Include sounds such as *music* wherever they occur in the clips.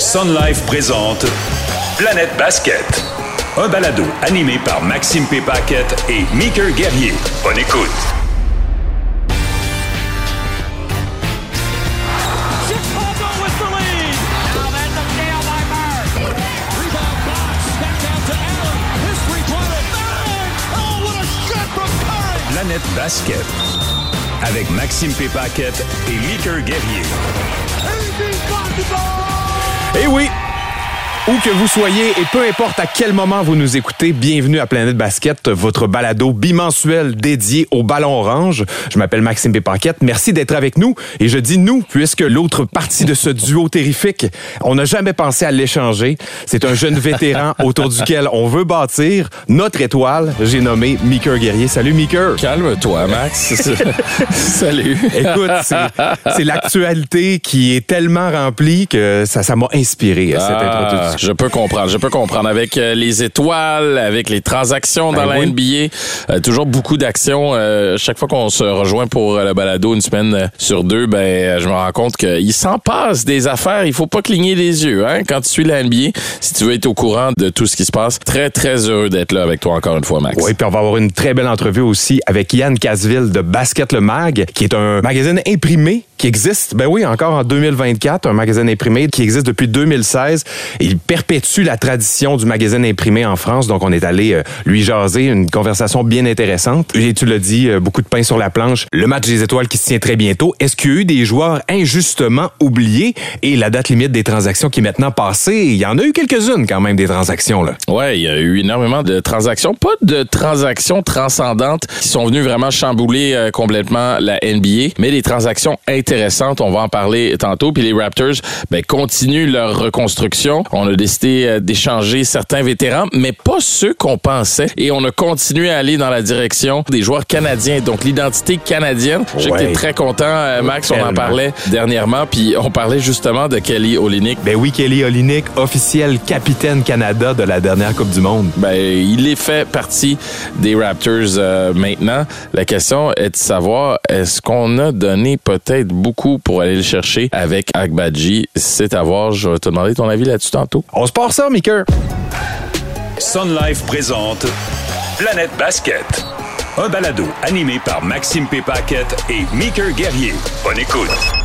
Sun Life présente Planète Basket. Un balado animé par Maxime P. Et Meeker Guerrier. Bonne écoute. Planète Basket. Avec Maxime P. Et Meeker Guerrier. Eh oui! Où que vous soyez et peu importe à quel moment vous nous écoutez, bienvenue à Planète Basket, votre balado bimensuel dédié au ballon orange. Je m'appelle Maxime Pépaquette. Merci d'être avec nous. Et je dis nous, puisque l'autre partie de ce duo terrifique, on n'a jamais pensé à l'échanger. C'est un jeune vétéran *laughs* autour duquel on veut bâtir notre étoile. J'ai nommé Meeker Guerrier. Salut Meeker. Calme-toi, Max. *laughs* Salut. Écoute, c'est l'actualité qui est tellement remplie que ça ça m'a inspiré à cette Ah, je peux comprendre, je peux comprendre. Avec euh, les étoiles, avec les transactions dans Ben la oui. NBA, euh, toujours beaucoup d'actions. Euh, chaque fois qu'on se rejoint pour euh, le balado une semaine euh, sur deux, ben euh, je me rends compte qu'il s'en passe des affaires. Il faut pas cligner les yeux hein, quand tu suis la NBA. Si tu veux être au courant de tout ce qui se passe, très très heureux d'être là avec toi encore une fois, Max. Oui, puis on va avoir une très belle entrevue aussi avec Yann Casville de Basket Le Mag, qui est un magazine imprimé qui existe, ben oui, encore en 2024, un magazine imprimé qui existe depuis 2016. Il perpétue la tradition du magazine imprimé en France, donc on est allé euh, lui jaser, une conversation bien intéressante. Et tu l'as dit, euh, beaucoup de pain sur la planche. Le match des étoiles qui se tient très bientôt. Est-ce qu'il y a eu des joueurs injustement oubliés? Et la date limite des transactions qui est maintenant passée? Il y en a eu quelques-unes quand même des transactions, là. Ouais, il y a eu énormément de transactions, pas de transactions transcendantes qui sont venues vraiment chambouler euh, complètement la NBA, mais des transactions intéressantes. On va en parler tantôt. Puis les Raptors, ben, continuent leur reconstruction. On a décidé euh, d'échanger certains vétérans, mais pas ceux qu'on pensait. Et on a continué à aller dans la direction des joueurs canadiens, donc l'identité canadienne. Je sais que Ouais. t'es très content, euh, Max. On en parlait dernièrement, puis on parlait justement de Kelly Olynyk. Ben oui, Kelly Olynyk, officiel capitaine Canada de la dernière Coupe du Monde. Ben, il est fait partie des Raptors euh, maintenant. La question est de savoir, est-ce qu'on a donné peut-être beaucoup pour aller le chercher avec Akbadji? C'est à voir. Je vais te demander ton avis là-dessus tantôt. On se part ça, Maker. Sun Life présente Planète Basket. Un balado animé par Maxime P. Paquette et Meeker Guerrier. Bonne écoute.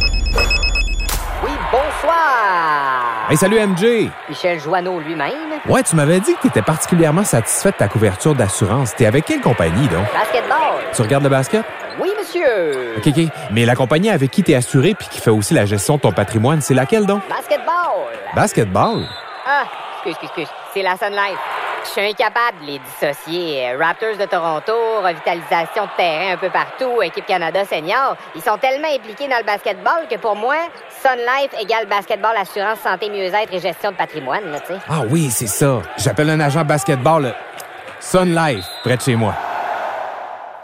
Bonsoir! Hey, salut MJ. Michel Joanneau lui-même. Ouais, tu m'avais dit que tu étais particulièrement satisfait de ta couverture d'assurance. T'es avec quelle compagnie, donc? Basketball. Tu regardes le basket? Oui, monsieur. OK, OK. Mais la compagnie avec qui t'es assuré puis qui fait aussi la gestion de ton patrimoine, c'est laquelle, donc? Basketball. Basketball? Ah, excuse, excuse, excuse. C'est la Sun Life. Je suis incapable de les dissocier. Raptors de Toronto, revitalisation de terrain un peu partout, équipe Canada senior. Ils sont tellement impliqués dans le basketball que pour moi, Sun Life égale basketball, assurance, santé, mieux-être et gestion de patrimoine, là, tu sais. Ah oui, c'est ça. J'appelle un agent basketball euh, Sun Life, près de chez moi.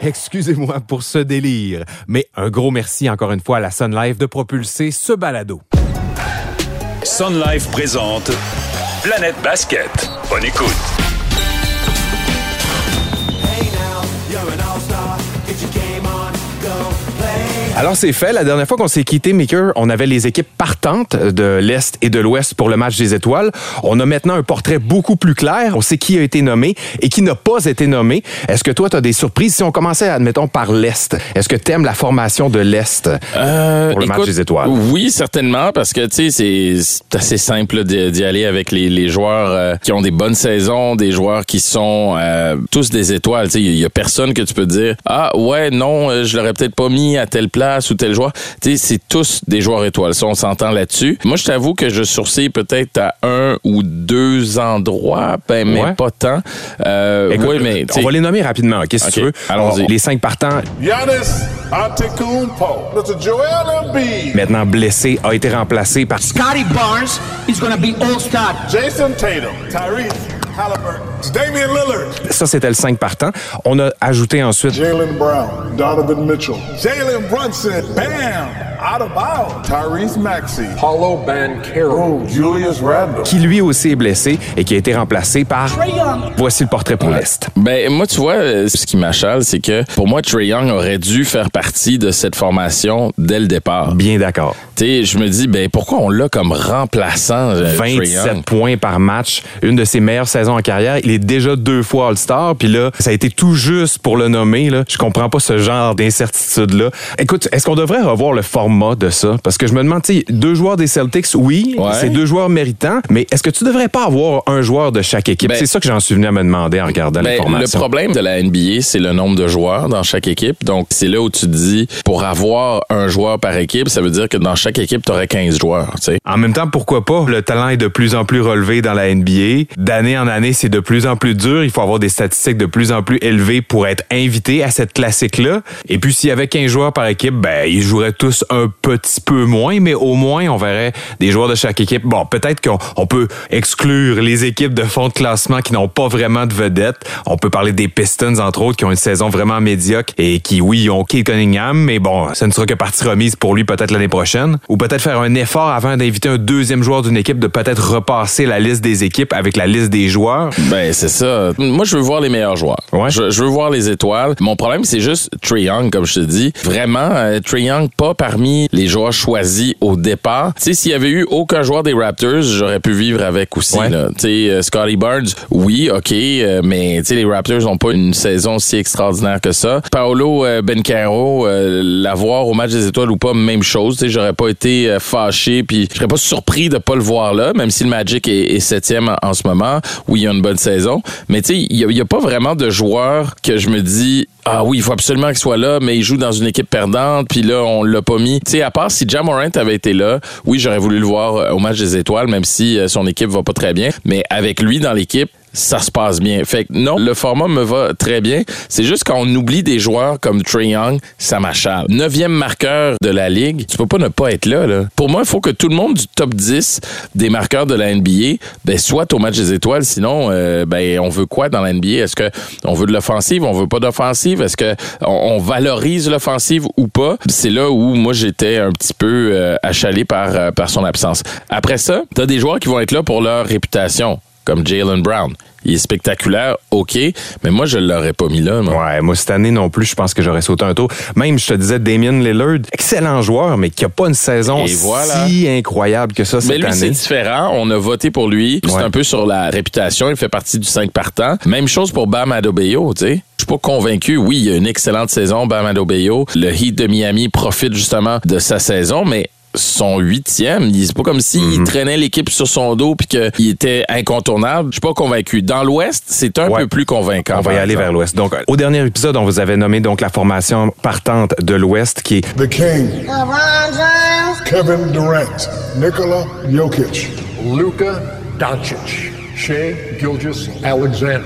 Excusez-moi pour ce délire, mais un gros merci encore une fois à la Sun Life de propulser ce balado. Sun Life présente Planète Basket. Bonne écoute. Alors c'est fait. La dernière fois qu'on s'est quitté, Maker, on avait les équipes partantes de l'Est et de l'Ouest pour le match des étoiles. On a maintenant un portrait beaucoup plus clair. On sait qui a été nommé et qui n'a pas été nommé. Est-ce que toi, tu as des surprises? Si on commençait, admettons, par l'Est, est-ce que tu aimes la formation de l'Est Euh, pour le match des étoiles? Oui, certainement, parce que tu sais, c'est assez simple d'y aller avec les, les joueurs euh, qui ont des bonnes saisons, des joueurs qui sont euh, tous des étoiles. Il y, a personne que tu peux dire ah ouais non, je l'aurais peut-être pas mis à telle place ou tel joueur. Tu sais, c'est tous des joueurs étoiles. Ça, on s'entend là-dessus. Moi, je t'avoue que je sourcille peut-être à un ou deux endroits, ben mais Ouais. pas tant. Euh, Écoute, oui, mais tu on va les nommer rapidement, ok, si Ok, tu veux. allons-y. Les cinq partants, Giannis Antetokounmpo. Mr. Joel Embiid. maintenant blessé, a été remplacé par Scotty Barnes is going to be all-star. Jason Tatum. Tyrese Halliburton. It's Damian Lillard. Ça, c'était le 5 partant. On a ajouté ensuite Jalen Brown. Donovan Mitchell. Jalen Brunson. Bam! Out of bounds. Tyrese Maxey. Paulo Banquero. Oh, Julius Randle. qui lui aussi est blessé et qui a été remplacé par... Voici le portrait pour l'Est. Ben moi tu vois euh, ce qui m'achale c'est que pour moi Trey Young aurait dû faire partie de cette formation dès le départ. Bien d'accord. Tu sais, je me dis ben pourquoi on l'a comme remplaçant euh, Trae 27 Young? points par match, une de ses meilleures saisons en carrière. Il est déjà deux fois All-Star, puis là, ça a été tout juste pour le nommer. Là. Je comprends pas ce genre d'incertitude-là. Écoute, est-ce qu'on devrait revoir le format de ça? Parce que je me demande, tu deux joueurs des Celtics, oui, Ouais. c'est deux joueurs méritants, mais est-ce que tu devrais pas avoir un joueur de chaque équipe? Ben- c'est ça que j'en suis venu à me demander en regardant Ben, le problème de la NBA, c'est le nombre de joueurs dans chaque équipe. Donc, c'est là où tu te dis, pour avoir un joueur par équipe, ça veut dire que dans chaque équipe, tu aurais 15 joueurs. En même temps, pourquoi pas? Le talent est de plus en plus relevé dans la NBA. D'année en année, c'est de plus en plus dur. Il faut avoir des statistiques de plus en plus élevées pour être invité à cette classique-là. Et puis, s'il y avait 15 joueurs par équipe, ben, ils joueraient tous un petit peu moins, mais au moins, on verrait des joueurs de chaque équipe. Bon, peut-être qu'on on peut exclure les équipes de fond de classement qui n'ont pas vraiment de vedettes. On peut parler des Pistons, entre autres, qui ont une saison vraiment médiocre et qui, oui, ont Kate Cunningham, mais bon, ce ne sera que partie remise pour lui peut-être l'année prochaine. Ou peut-être faire un effort avant d'inviter un deuxième joueur d'une équipe de peut-être repasser la liste des équipes avec la liste des joueurs. Ben, c'est ça. Moi, je veux voir les meilleurs joueurs. Ouais. Je, je veux voir les étoiles. Mon problème, c'est juste Trey Young, comme je te dis. Vraiment, euh, Trey Young, pas parmi les joueurs choisis au départ. Tu sais, s'il y avait eu aucun joueur des Raptors, j'aurais pu vivre avec aussi. Ouais. là. Tu sais, euh, Scotty Barnes, oui, OK, euh, mais tu sais, les Raptors n'ont pas une saison si extraordinaire que ça. Paolo euh, Bencaro, euh, l'avoir au match des étoiles ou pas, même chose. Tu sais, j'aurais pas été euh, fâché, puis je serais pas surpris de pas le voir là, même si le Magic est, est septième en, en ce moment, où il y a une bonne saison. Mais tu sais, il y a, pas vraiment de joueur que je me dis ah oui, il faut absolument qu'il soit là, mais il joue dans une équipe perdante, puis là, on l'a pas mis. Tu sais, à part si Jam Morant avait été là, oui, j'aurais voulu le voir euh, au match des étoiles, même si euh, son équipe va pas très bien. Mais avec lui dans l'équipe, ça se passe bien. Fait que non, le format me va très bien. C'est juste quand on oublie des joueurs comme Trey Young, ça m'achale. Neuvième marqueur de la Ligue, tu peux pas ne pas être là. là. Pour moi, il faut que tout le monde du top 10 des marqueurs de la NBA ben, soit au match des étoiles. Sinon, euh, ben, on veut quoi dans la NBA? Est-ce que on veut de l'offensive? On veut pas d'offensive? Est-ce que on, valorise l'offensive ou pas? C'est là où moi, j'étais un petit peu euh, achalé par, euh, par son absence. Après ça, t'as des joueurs qui vont être là pour leur réputation comme Jalen Brown. Il est spectaculaire, OK, mais moi, je l'aurais pas mis là. moi. Ouais, moi, cette année non plus, je pense que j'aurais sauté un tour. Même, je te disais, Damien Lillard, excellent joueur, mais qui a pas une saison Et voilà. si incroyable que ça cette Mais lui, c'est année. différent. On a voté pour lui. C'est Ouais. un peu sur la réputation. Il fait partie du 5 partant. Même chose pour Bam Adebayo, tu sais. Je suis pas convaincu. Oui, il a une excellente saison, Bam Adebayo. Le Heat de Miami profite justement de sa saison, mais son huitième, c'est pas comme s'il Mhm. traînait l'équipe sur son dos puis qu'il était incontournable. Je suis pas convaincu. Dans l'Ouest, c'est un Ouais. peu plus convaincant. On va y aller vers l'Ouest. Donc, au dernier épisode, on vous avait nommé donc la formation partante de l'Ouest qui est The King. Kevin Durant. Nikola Jokic. Luka Doncic.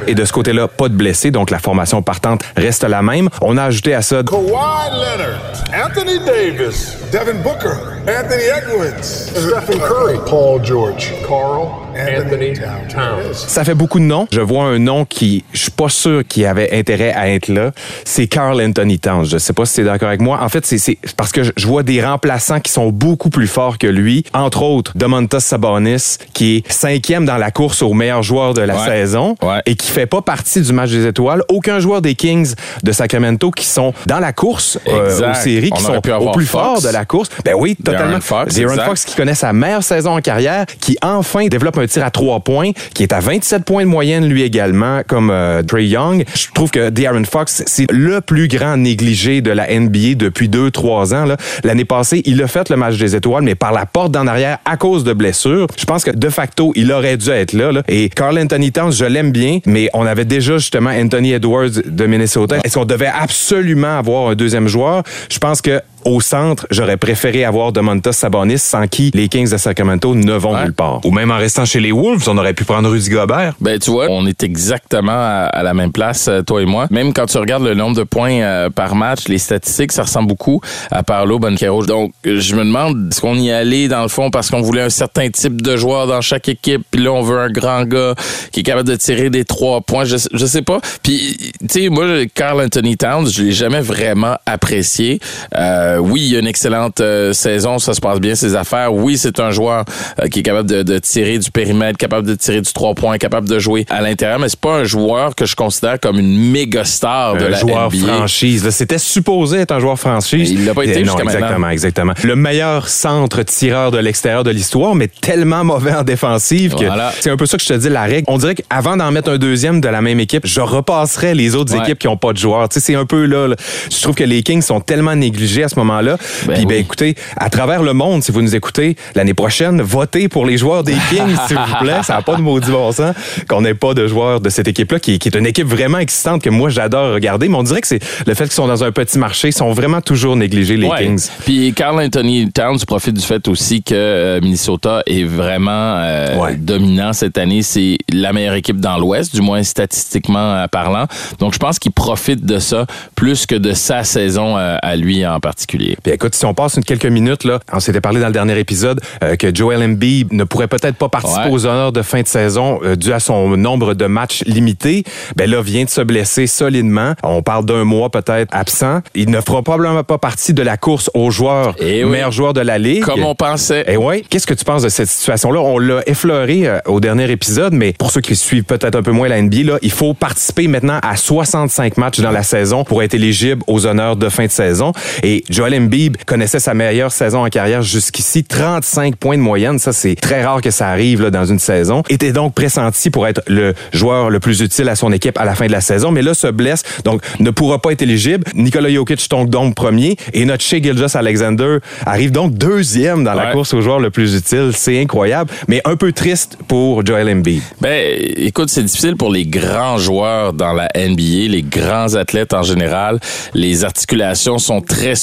Et de ce côté-là, pas de blessés, donc la formation partante reste la même. On a ajouté à ça Kawhi Leonard. Anthony Davis. Devin Booker. Anthony Edwards. Stephen Curry. Paul George. Carl Anthony Towns. Ça fait beaucoup de noms. Je vois un nom qui, je suis pas sûr qu'il avait intérêt à être là. C'est Carl Anthony Towns. Je sais pas si tu es d'accord avec moi. En fait, c'est- c'est parce que je- vois des remplaçants qui sont beaucoup plus forts que lui. Entre autres, Domantas Sabonis, qui est cinquième dans la course au meilleur joueur de la Ouais. saison Ouais. et qui fait pas partie du match des étoiles. Aucun joueur des Kings de Sacramento qui sont dans la course euh, aux séries, qui sont au plus Fox. fort de la course. Ben oui, totalement. De'Aaron Fox. Fox qui connaît sa meilleure saison en carrière, qui enfin développe un tir à trois points, qui est à 27 points de moyenne lui également, comme euh, Trey Young. Je trouve que De'Aaron Fox, c'est le plus grand négligé de la NBA depuis deux, trois ans. là. L'année passée, il a fait le match des étoiles, mais par la porte d'en arrière à cause de blessures. Je pense que de facto, il aurait dû être là. là. Et Carl Anthony Towns, je l'aime bien, mais on avait déjà justement Anthony Edwards de Minnesota. Est-ce qu'on devait absolument avoir un deuxième joueur? Je pense que au centre, j'aurais préféré avoir Domantas Sabonis, sans qui les Kings de Sacramento ne vont Ouais. nulle part. Ou même en restant chez les Wolves, on aurait pu prendre Rudy Gobert. Ben, tu vois, on est exactement à, à la même place, euh, toi et moi. Même quand tu regardes le nombre de points euh, par match, les statistiques, ça ressemble beaucoup à Paolo Banquero. Donc, je me demande, est-ce qu'on y allait, dans le fond, parce qu'on voulait un certain type de joueur dans chaque équipe, puis là, on veut un grand gars qui est capable de tirer des trois points, je, je sais pas. Puis, tu sais, moi, Carl Anthony Towns, je l'ai jamais vraiment apprécié. Euh, oui, il a une excellente euh, saison, ça se passe bien, ses affaires. Oui, c'est un joueur euh, qui est capable de, de tirer du périmètre, capable de tirer du trois points, capable de jouer à l'intérieur, mais c'est pas un joueur que je considère comme une méga star de un la joueur NBA. franchise. C'était supposé être un joueur franchise. Il l'a pas été Eh jusqu'à maintenant. exactement, exactement. Le meilleur centre tireur de l'extérieur de l'histoire, mais tellement mauvais en défensive que Voilà. c'est un peu ça que je te dis, la règle. On dirait qu'avant d'en mettre un deuxième de la même équipe, je repasserais les autres Ouais. équipes qui ont pas de joueurs. Tu sais, c'est un peu là, là. Je trouve que les Kings sont tellement négligés à ce moment-là. Ben Puis, ben, oui. écoutez, à travers le monde, si vous nous écoutez, l'année prochaine, votez pour les joueurs des *laughs* Kings, s'il vous plaît. Ça n'a pas de maudit bon sens qu'on n'ait pas de joueurs de cette équipe-là, qui, qui est une équipe vraiment excitante que moi, j'adore regarder. Mais on dirait que c'est le fait qu'ils sont dans un petit marché, ils sont vraiment toujours négligés, les Ouais. Kings. Puis Carl Anthony Towns profite du fait aussi que euh, Minnesota est vraiment euh, Ouais. dominant cette année. C'est la meilleure équipe dans l'Ouest, du moins statistiquement euh, parlant. Donc je pense qu'il profite de ça plus que de sa saison à lui en particulier. Puis écoute, si on passe une quelques minutes, là, on s'était parlé dans le dernier épisode euh, que Joel Embiid ne pourrait peut-être pas participer Ouais. aux honneurs de fin de saison euh, dû à son nombre de matchs limité. Ben là, vient de se blesser solidement. On parle d'un mois peut-être absent. Il ne fera probablement pas partie de la course aux joueurs, Eh oui. meilleurs joueurs de la Ligue. Comme on pensait. Eh ouais. Qu'est-ce que tu penses de cette situation-là? On l'a effleuré euh, au dernier épisode, mais pour ceux qui suivent peut-être un peu moins la NBA, là, il faut participer maintenant à 65 matchs dans la saison pour être éligible aux honneurs de fin de saison. Et Joel Embiid connaissait sa meilleure saison en carrière jusqu'ici, 35 points de moyenne. Ça, c'est très rare que ça arrive là, dans une saison. Était donc pressenti pour être le joueur le plus utile à son équipe à la fin de la saison, mais là se blesse, donc ne pourra pas être éligible. Nikola Jokic tombe donc premier et notre Shea Gilgeous Alexander arrive donc deuxième dans la Ouais. course au joueur le plus utile. C'est incroyable, mais un peu triste pour Joel Embiid. Ben, écoute, c'est difficile pour les grands joueurs dans la NBA, les grands athlètes en général. Les articulations sont très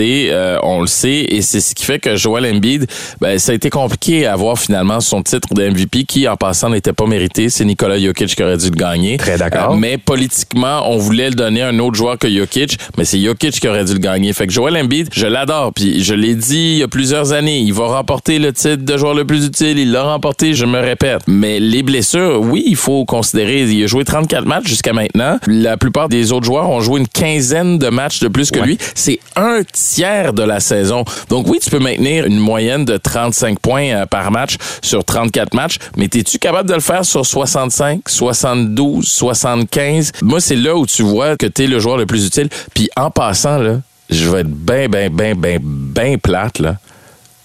euh, on le sait, et c'est ce qui fait que Joel Embiid, ben, ça a été compliqué à avoir finalement son titre de MVP, qui en passant n'était pas mérité. C'est Nikola Jokic qui aurait dû le gagner. Très d'accord. Euh, mais politiquement, on voulait le donner à un autre joueur que Jokic, mais c'est Jokic qui aurait dû le gagner. Fait que Joel Embiid, je l'adore, puis je l'ai dit il y a plusieurs années, il va remporter le titre de joueur le plus utile, il l'a remporté, je me répète. Mais les blessures, oui, il faut considérer, il a joué 34 matchs jusqu'à maintenant. La plupart des autres joueurs ont joué une quinzaine de matchs de plus que lui. C'est un tiers de la saison. Donc oui, tu peux maintenir une moyenne de 35 points euh, par match sur 34 matchs, mais es-tu capable de le faire sur 65, 72, 75? Moi, c'est là où tu vois que tu es le joueur le plus utile. Puis en passant, là, je vais être ben, ben, ben, ben, ben plate, là.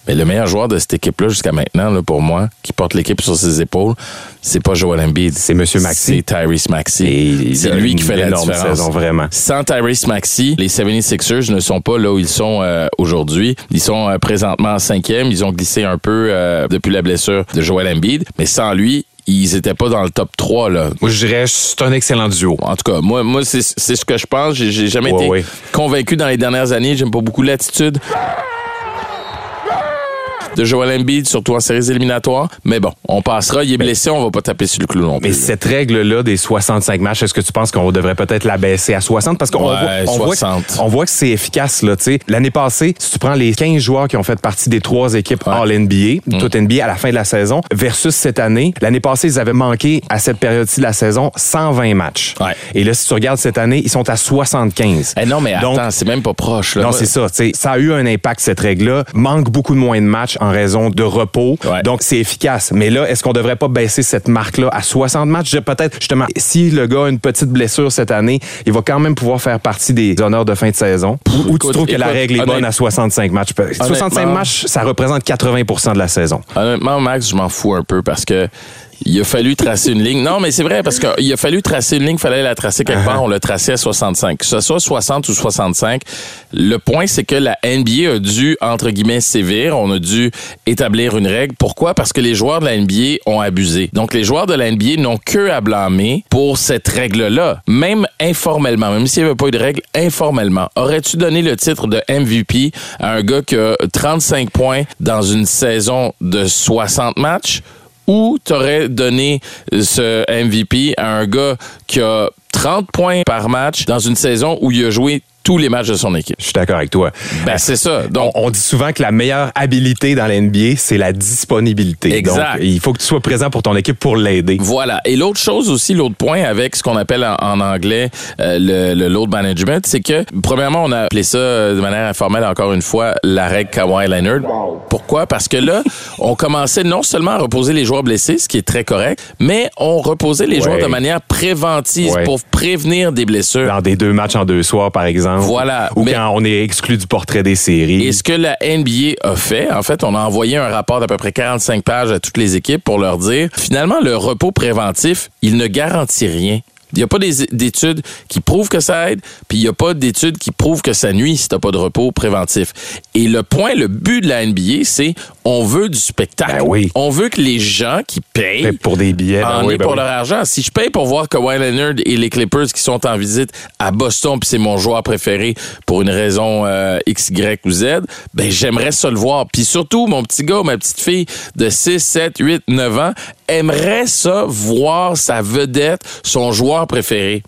Mais le meilleur joueur de cette équipe-là jusqu'à maintenant, là, pour moi, qui porte l'équipe sur ses épaules, c'est pas Joel Embiid. C'est Monsieur Maxey. C'est Tyrese il C'est lui qui fait la différence. saison, vraiment. Sans Tyrese Maxey, les 76ers ne sont pas là où ils sont euh, aujourd'hui. Ils sont euh, présentement en cinquième. Ils ont glissé un peu euh, depuis la blessure de Joel Embiid. Mais sans lui, ils étaient pas dans le top 3, là. Moi, je dirais c'est un excellent duo. En tout cas, moi, moi c'est c'est ce que je pense. J'ai j'ai jamais Ouais, été ouais. convaincu dans les dernières années. J'aime pas beaucoup l'attitude de Joel Embiid, surtout en séries éliminatoires. Mais bon, on passera. Il est blessé, on va pas taper sur le clou non plus. Mais cette règle-là des 65 matchs, est-ce que tu penses qu'on devrait peut-être la baisser à 60? Parce qu'on Ouais, voit, on voit 60. que- on voit que c'est efficace. là. tu sais. L'année passée, si tu prends les 15 joueurs qui ont fait partie des trois équipes All-NBA, Mm. tout NBA à la fin de la saison, versus cette année, l'année passée, ils avaient manqué à cette période-ci de la saison 120 matchs. Ouais. Et là, si tu regardes cette année, ils sont à 75. Eh non, mais attends, c'est même pas proche. Là. non, c'est ça. Ça a eu un impact, cette règle-là. Manque beaucoup de moins de matchs en raison de repos. Ouais. Donc, c'est efficace. Mais là, est-ce qu'on devrait pas baisser cette marque-là à 60 matchs? Je- Peut-être, justement, si le gars a une petite blessure cette année, il va quand même pouvoir faire partie des honneurs de fin de saison. Ou, tu trouves que la règle est bonne à 65 matchs? 65 Honnêtement- matchs, ça représente 80% de la saison. Honnêtement, Max, je m'en fous un peu parce que Il a fallu tracer une ligne. Non, mais c'est vrai, parce qu'il a fallu tracer une ligne, il fallait la tracer quelque part. On l'a tracé à 65. Que ce soit 60 ou 65, le point, c'est que la NBA a dû, entre guillemets, sévir. On a dû établir une règle. Pourquoi? Parce que les joueurs de la NBA ont abusé. Donc, les joueurs de la NBA n'ont que à blâmer pour cette règle-là. Même informellement, même s'il n'y avait pas eu de règle, informellement. Aurais-tu donné le titre de MVP à un gars qui a 35 points dans une saison de 60 matchs? Ou t'aurais donné ce MVP à un gars qui a 30 points par match dans une saison où il a joué tous les matchs de son équipe. Je suis d'accord avec toi. Ben, c'est ça. Donc, on, on dit souvent que la meilleure habilité dans la NBA, c'est la disponibilité. Exact. Donc, il faut que tu sois présent pour ton équipe pour l'aider. Voilà. Et l'autre chose aussi, l'autre point avec ce qu'on appelle en, en anglais euh, le, le load management, c'est que premièrement, on a appelé ça euh, de manière informelle encore une fois la règle Kawhi Leonard. Pourquoi? Parce que là, *laughs* on commençait non seulement à reposer les joueurs blessés, ce qui est très correct, mais on reposait les Ouais. joueurs de manière préventive Ouais. pour prévenir des blessures. Dans des deux matchs en deux soirs, par exemple. Voilà. Ou Mais- quand on est exclu du portrait des séries. Et ce que la NBA a fait, en fait, on a envoyé un rapport d'à peu près 45 pages à toutes les équipes pour leur dire, finalement, le repos préventif, il ne garantit rien. Il n'y a pas des- d'études qui prouvent que ça aide, puis il n'y a pas d'études qui prouvent que ça nuit si tu pas de repos préventif. Et le point, le but de la NBA, c'est on veut du spectacle. Ben oui. On veut que les gens qui payent Ben, pour des billets, ben en oui, aient pour oui. leur argent. Si je paye pour voir Kawhi Leonard et les Clippers qui sont en visite à Boston, puis c'est mon joueur préféré pour une raison euh, X, Y ou Z, ben j'aimerais ça le voir. Puis surtout, mon petit gars ma petite fille de 6, 7, 8, 9 ans aimerait ça voir sa vedette, son joueur préféré.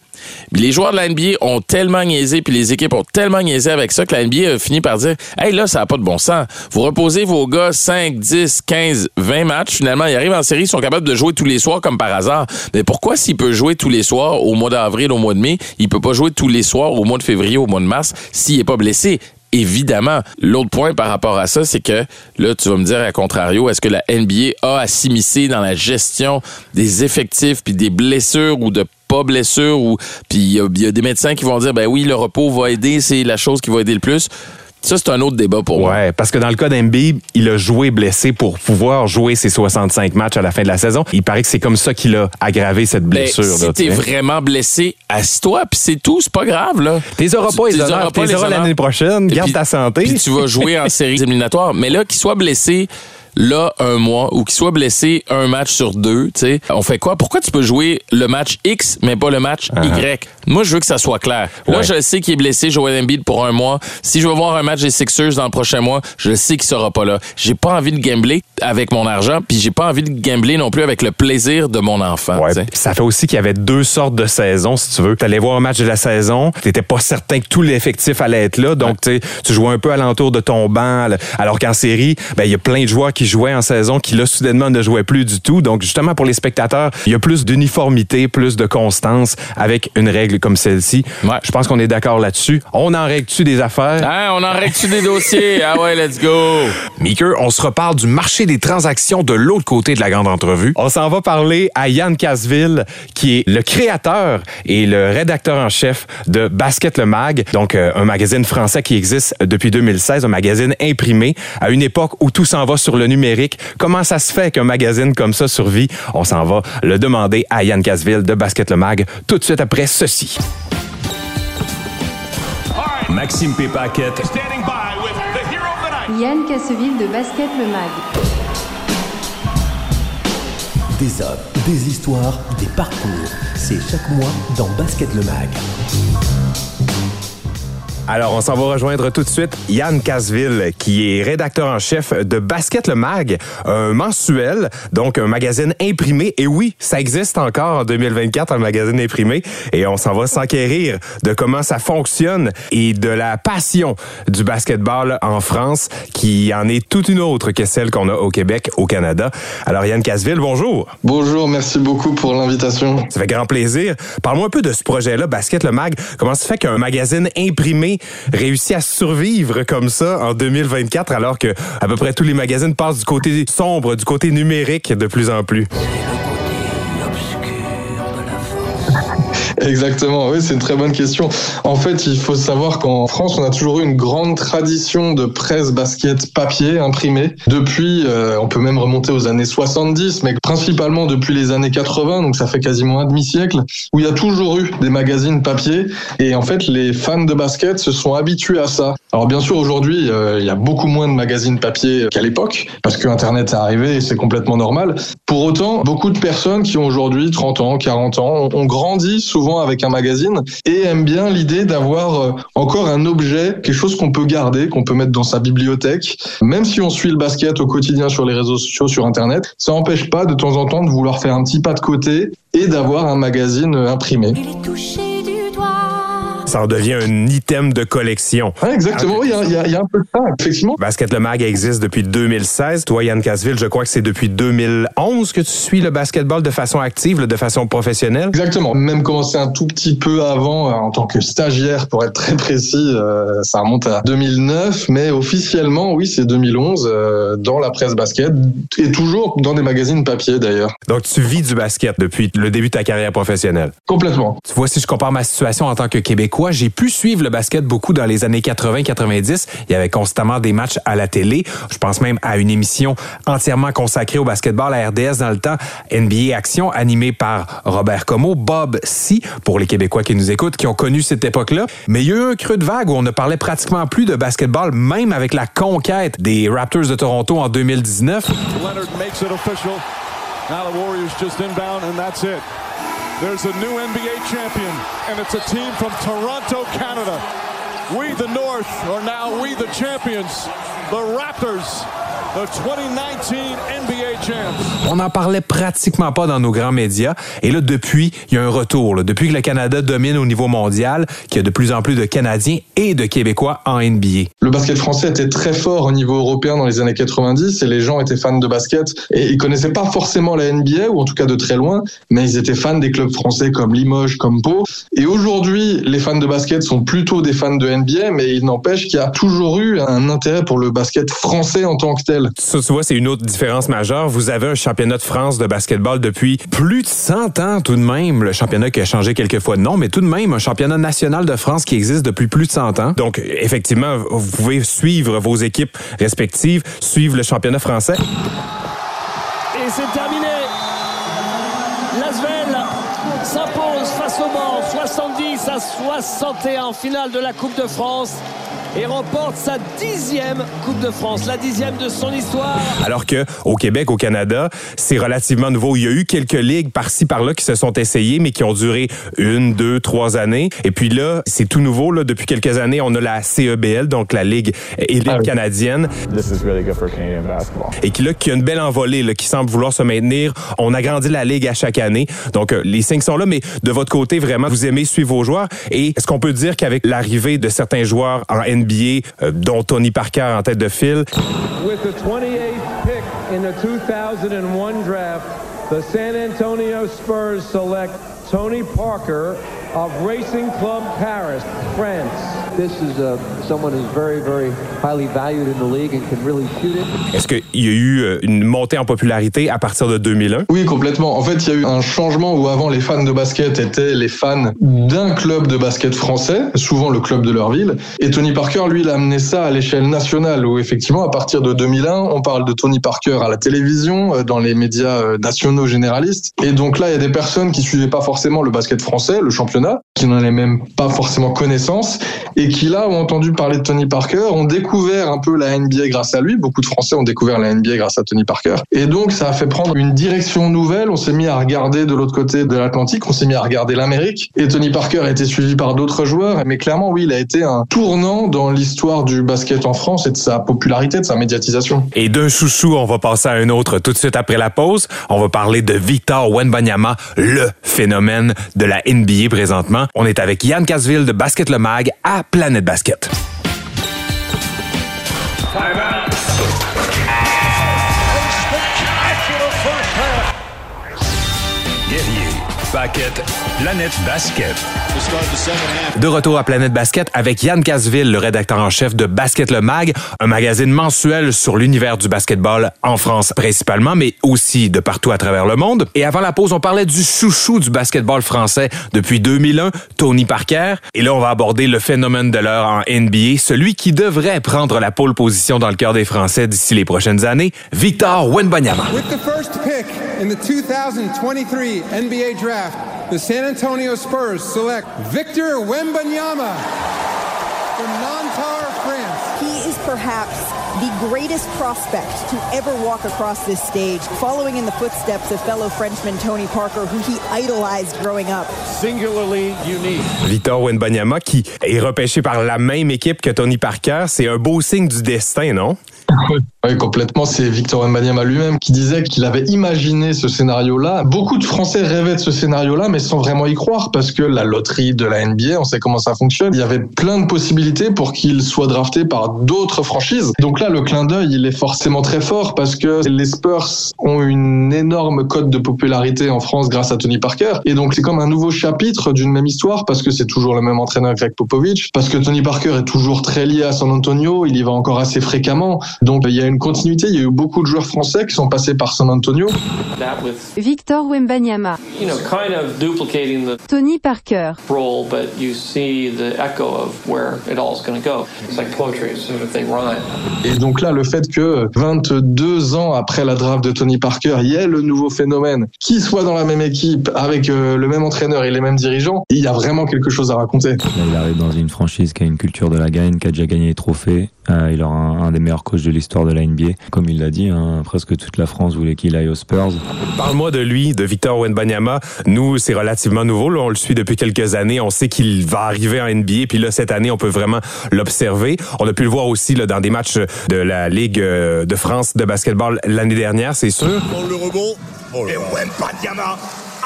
Les joueurs de la NBA ont tellement niaisé, puis les équipes ont tellement niaisé avec ça que la NBA a fini par dire Hey, là, ça n'a pas de bon sens. Vous reposez vos gars 5, 10, 15, 20 matchs. Finalement, ils arrivent en série, ils sont capables de jouer tous les soirs comme par hasard. Mais pourquoi, s'il peut jouer tous les soirs au mois d'avril, au mois de mai, il peut pas jouer tous les soirs au mois de février, au mois de mars, s'il est pas blessé? Évidemment. L'autre point par rapport à ça, c'est que là, tu vas me dire à contrario, est-ce que la NBA a à s'immiscer dans la gestion des effectifs puis des blessures ou de pas blessures ou puis il y, a- il y a des médecins qui vont dire ben oui, le repos va aider, c'est la chose qui va aider le plus. Ça, c'est un autre débat pour moi. Ouais, parce que dans le cas d'Embiid, il a joué blessé pour pouvoir jouer ses 65 matchs à la fin de la saison. Il paraît que c'est comme ça qu'il a aggravé cette Ben, blessure. si là, t'es vraiment blessé, assis-toi, puis c'est tout, c'est pas grave, là. T'es auras pas les honneurs, t'es l'année prochaine, Et garde ta santé. Puis tu vas jouer en *laughs* séries éliminatoires. Mais là, qu'il soit blessé là un mois ou qu'il soit blessé un match sur deux, tu sais, on fait quoi? Pourquoi tu peux jouer le match X, mais pas le match Y? Moi, je veux que ça soit clair. Là, Uh-huh. Ouais. je sais qu'il est blessé, Joel Embiid, pour un mois. Si je veux voir un match des Sixers dans le prochain mois, je sais qu'il sera pas là. J'ai pas envie de gambler avec mon argent, puis j'ai pas envie de gambler non plus avec le plaisir de mon enfant. Ouais, ça fait aussi qu'il y avait deux sortes de saisons, si tu veux. Tu allais voir un match de la saison, t'étais pas certain que tout l'effectif allait être là, donc tu jouais un peu alentour de ton banc, alors qu'en série, ben il y a plein de joueurs qui jouaient en saison qui là soudainement ne jouaient plus du tout. Donc justement pour les spectateurs, il y a plus d'uniformité, plus de constance avec une règle comme celle-ci. Ouais. Je pense qu'on est d'accord là-dessus. On en règle-tu des affaires? Hein, on en règle-tu des dossiers? Ah ouais, let's go! Meeker, on se reparle du marché des transactions de l'autre côté de la grande entrevue. On s'en va parler à Yann Casville, qui est le créateur et le rédacteur en chef de Basket le Mag, donc euh, un magazine français qui existe depuis 2016, un magazine imprimé à une époque où tout s'en va sur le numérique. Comment ça se fait qu'un magazine comme ça survit? On s'en va le demander à Yann Casville de Basket le Mag tout de suite après ceci. Maxime P. Paquette, Standing by with the hero of the night. Yann Casseville de Basket Le Mag. Des hommes, des histoires, des parcours. C'est chaque mois dans Basket le Mag. Alors, on s'en va rejoindre tout de suite Yann Casville, qui est rédacteur en chef de Basket le Mag, un mensuel, donc un magazine imprimé. Et oui, ça existe encore en 2024, un magazine imprimé. Et on s'en va s'enquérir de comment ça fonctionne et de la passion du basketball en France, qui en est toute une autre que celle qu'on a au Québec, au Canada. Alors, Yann Casville, bonjour. Bonjour, merci beaucoup pour l'invitation. Ça fait grand plaisir. Parle-moi un peu de ce projet-là, Basket le Mag. Comment ça fait qu'un magazine imprimé réussit à survivre comme ça en 2024 alors que à peu près tous les magazines passent du côté sombre, du côté numérique de plus en plus? Exactement, oui, c'est une très bonne question. En fait, il faut savoir qu'en France, on a toujours eu une grande tradition de presse basket papier imprimé. Depuis, euh, on peut même remonter aux années 70, mais principalement depuis les années 80, donc ça fait quasiment un demi-siècle, où il y a toujours eu des magazines papier. Et en fait, les fans de basket se sont habitués à ça. Alors bien sûr, aujourd'hui, euh, il y a beaucoup moins de magazines papier qu'à l'époque, parce que Internet est arrivé et c'est complètement normal. Pour autant, beaucoup de personnes qui ont aujourd'hui 30 ans, 40 ans, ont grandi souvent avec un magazine et aiment bien l'idée d'avoir euh, encore un objet, quelque chose qu'on peut garder, qu'on peut mettre dans sa bibliothèque. Même si on suit le basket au quotidien sur les réseaux sociaux, sur Internet, ça n'empêche pas de temps en temps de vouloir faire un petit pas de côté et d'avoir un magazine imprimé. Ça en devient un item de collection. Ouais, exactement, oui, il y, a- y y un peu de ça, effectivement. Basket Le Mag existe depuis 2016. Toi, Yann Casville, je crois que c'est depuis 2011 que tu suis le basketball de façon active, de façon professionnelle. Exactement. Même commencé un tout petit peu avant, euh, en tant que stagiaire, pour être très précis, euh, ça remonte à 2009, mais officiellement, oui, c'est 2011, euh, dans la presse basket, et toujours dans des magazines papier d'ailleurs. Donc, tu vis du basket depuis le début de ta carrière professionnelle. Complètement. Tu vois, si je compare ma situation en tant que Québécois, j'ai pu suivre le basket beaucoup dans les années 80-90. Il y avait constamment des matchs à la télé. Je pense même à une émission entièrement consacrée au basketball à RDS dans le temps, NBA Action, animée par Robert Como, Bob C, pour les Québécois qui nous écoutent, qui ont connu cette époque-là. Mais il y a eu un creux de vague où on ne parlait pratiquement plus de basketball, même avec la conquête des Raptors de Toronto en 2019. Leonard makes it official. Now the Warriors just inbound, and that's it. There's a new NBA champion, and it's a team from Toronto, Canada. We, the North, are now we, the champions. The Raptors, the 2019 NBA. On n'en parlait pratiquement pas dans nos grands médias. Et là, depuis, il y a un retour. là. Depuis que le Canada domine au niveau mondial, qu'il y a de plus en plus de Canadiens et de Québécois en NBA. Le basket français était très fort au niveau européen dans les années 90 et les gens étaient fans de basket et ils connaissaient pas forcément la NBA ou en tout cas de très loin, mais ils étaient fans des clubs français comme Limoges, comme Pau. Et aujourd'hui, les fans de basket sont plutôt des fans de NBA, mais il n'empêche qu'il y a toujours eu un intérêt pour le basket français en tant que tel. Ça, tu vois, c'est une autre différence majeure. Vous avez un championnat de France de basketball depuis plus de 100 ans tout de même. Le championnat qui a changé quelques fois de nom, mais tout de même un championnat national de France qui existe depuis plus de 100 ans. Donc, effectivement, vous pouvez suivre vos équipes respectives, suivre le championnat français. Et c'est terminé. Lasvel s'impose face au Mans 70 à 61 en finale de la Coupe de France et remporte sa dixième Coupe de France, la dixième de son histoire. Alors que au Québec, au Canada, c'est relativement nouveau. Il y a eu quelques ligues par-ci par-là qui se sont essayées, mais qui ont duré une, deux, trois années. Et puis là, c'est tout nouveau. Là, depuis quelques années, on a la CEBL, donc la Ligue élite canadienne. Et qui là, qui a une belle envolée, là, qui semble vouloir se maintenir. On agrandit la ligue à chaque année. Donc euh, les signes sont là, mais de votre côté, vraiment, vous aimez suivre vos joueurs. Et est-ce qu'on peut dire qu'avec l'arrivée de certains joueurs en NBA, euh, dont Tony Parker en tête de file, With the 28th pick in the 2001 draft, the San Antonio Spurs select Tony Parker of Racing Club Paris, France. This is someone who's very, very highly valued in the league and can really shoot it. est-ce qu'il y a eu euh, une montée en popularité à partir de 2001? Oui, complètement. En fait, il y a eu un changement où avant les fans de basket étaient les fans d'un club de basket français, souvent le club de leur ville. Et Tony Parker, lui, il a amené ça à l'échelle nationale où effectivement, à partir de 2001, on parle de Tony Parker à la télévision, euh, dans les médias euh, nationaux généralistes. Et donc là, il y a des personnes qui suivaient pas forcément le basket français, le championnat, qui n'en avaient même pas forcément connaissance et qui là ont entendu parler de Tony Parker, ont découvert un peu la NBA grâce à lui. Beaucoup de Français ont découvert la NBA grâce à Tony Parker. Et donc, ça a fait prendre une direction nouvelle. On s'est mis à regarder de l'autre côté de l'Atlantique, on s'est mis à regarder l'Amérique. Et Tony Parker a été suivi par d'autres joueurs. Mais clairement, oui, il a été un tournant dans l'histoire du basket en France et de sa popularité, de sa médiatisation. Et d'un chouchou, on va passer à un autre tout de suite après la pause. On va parler de Victor Wenbanyama, le phénomène de la NBA On est avec Yann Casville de Basket Le Mag à Planète Basket. Paquette, Planète Basket. De retour à Planète Basket avec Yann Casville, le rédacteur en chef de Basket Le Mag, un magazine mensuel sur l'univers du basketball en France principalement, mais aussi de partout à travers le monde. Et avant la pause, on parlait du chouchou du basketball français depuis 2001, Tony Parker. Et là, on va aborder le phénomène de l'heure en NBA, celui qui devrait prendre la pole position dans le cœur des Français d'ici les prochaines années, Victor Wenbanyama. With the first pick in the 2023 NBA draft, the San Antonio Spurs select Victor Wembanyama from Nanterre, France. He is perhaps the greatest prospect to ever walk across this stage, following in the footsteps of fellow Frenchman Tony Parker, who he idolized growing up. Singularly unique. Victor Wenbanyama, qui est repêché par la même équipe que Tony Parker, c'est un beau signe du destin, non? Oui, complètement. C'est Victor Wembanyama lui-même qui disait qu'il avait imaginé ce scénario-là. Beaucoup de Français rêvaient de ce scénario-là, mais sans vraiment y croire, parce que la loterie de la NBA, on sait comment ça fonctionne. Il y avait plein de possibilités pour qu'il soit drafté par d'autres franchises. Donc là, le clin d'œil, il est forcément très fort, parce que les Spurs ont une énorme cote de popularité en France grâce à Tony Parker. Et donc, c'est comme un nouveau chapitre d'une même histoire, parce que c'est toujours le même entraîneur Greg Popovich, parce que Tony Parker est toujours très lié à San Antonio, il y va encore assez fréquemment. Donc, il y a une continuité. Il y a eu beaucoup de joueurs français qui sont passés par San Antonio. Victor Wembanyama. You know, kind of duplicating the Tony Parker. role, but you see the echo of where it all's going to go. It's like poetry, it's sort of they rhyme. Et donc là, le fait que 22 ans après la draft de Tony Parker, il y ait le nouveau phénomène qui soit dans la même équipe avec euh, le même entraîneur et les mêmes dirigeants, il y a vraiment quelque chose à raconter. Là, il arrive dans une franchise qui a une culture de la gagne, qui a déjà gagné des trophées. Euh, il aura un, un des meilleurs coachs de l'histoire de la NBA. Comme il l'a dit, hein, presque toute la France voulait qu'il aille aux Spurs. Parle-moi de lui, de Victor Wenbanyama. Nous, c'est relativement nouveau. Là, on le suit depuis quelques années. On sait qu'il va arriver en NBA. Puis là, cette année, on peut vraiment l'observer. On a pu le voir aussi là, dans des matchs de la Ligue euh, de France de basketball l'année dernière, c'est sûr. Dans le rebond. et Wembanyama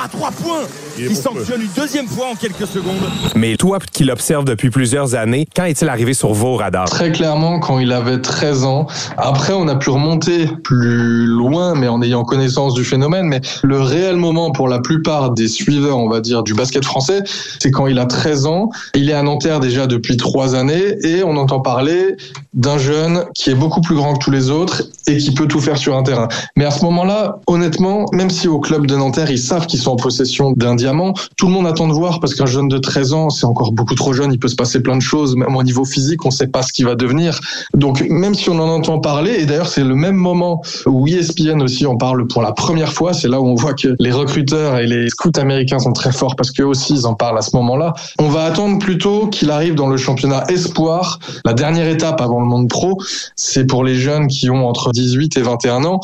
à trois points. Il, sanctionne une deuxième fois en quelques secondes. Mais toi, qui l'observes depuis plusieurs années, quand est-il arrivé sur vos radars? Très clairement, quand il avait 13 ans. Après, on a pu remonter plus loin, mais en ayant connaissance du phénomène. Mais le réel moment pour la plupart des suiveurs, on va dire, du basket français, c'est quand il a 13 ans. Il est à Nanterre déjà depuis trois années et on entend parler d'un jeune qui est beaucoup plus grand que tous les autres et qui peut tout faire sur un terrain. Mais à ce moment-là, honnêtement, même si au club de Nanterre, ils savent qu'ils sont en possession d'un diamant, tout le monde attend de voir parce qu'un jeune de 13 ans, c'est encore beaucoup trop jeune, il peut se passer plein de choses, même au niveau physique, on ne sait pas ce qu'il va devenir. Donc même si on en entend parler, et d'ailleurs c'est le même moment où ESPN aussi en parle pour la première fois, c'est là où on voit que les recruteurs et les scouts américains sont très forts parce qu'eux aussi ils en parlent à ce moment-là. On va attendre plutôt qu'il arrive dans le championnat espoir. La dernière étape avant le monde pro, c'est pour les jeunes qui ont entre 18 et 21 ans.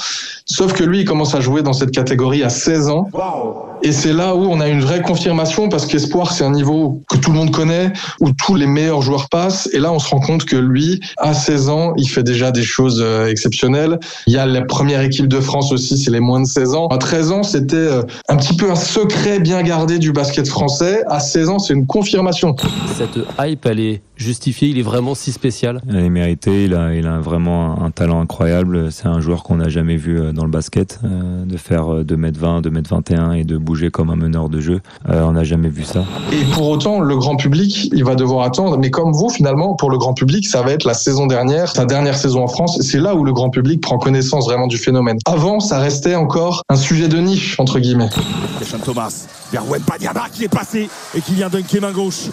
Sauf que lui, il commence à jouer dans cette catégorie à 16 ans. Et c'est là où on a une vraie confirmation parce qu'Espoir, c'est un niveau que tout le monde connaît, où tous les meilleurs joueurs passent. Et là, on se rend compte que lui, à 16 ans, il fait déjà des choses euh, exceptionnelles. Il y a la première équipe de France aussi, c'est les moins de 16 ans. À 13 ans, c'était euh, un petit peu un secret bien gardé du basket français. À 16 ans, c'est une confirmation. Cette hype, elle est justifiée, il est vraiment si spécial. Il est mérité, il a, il a vraiment un, un talent incroyable. C'est un joueur qu'on n'a jamais vu euh, dans le basket, euh, de faire 2m20, 2m21 et de bouger comme un meneur de jeu. Euh, on n'a jamais vu ça. Et pour autant, le grand public, il va devoir attendre. Mais comme vous, finalement, pour le grand public, ça va être la saison dernière, sa dernière saison en France. C'est là où le grand public prend connaissance vraiment du phénomène. Avant, ça restait encore un sujet de niche, entre guillemets. Christian Thomas vers Wembanyama qui est passé et qui vient dunker main gauche.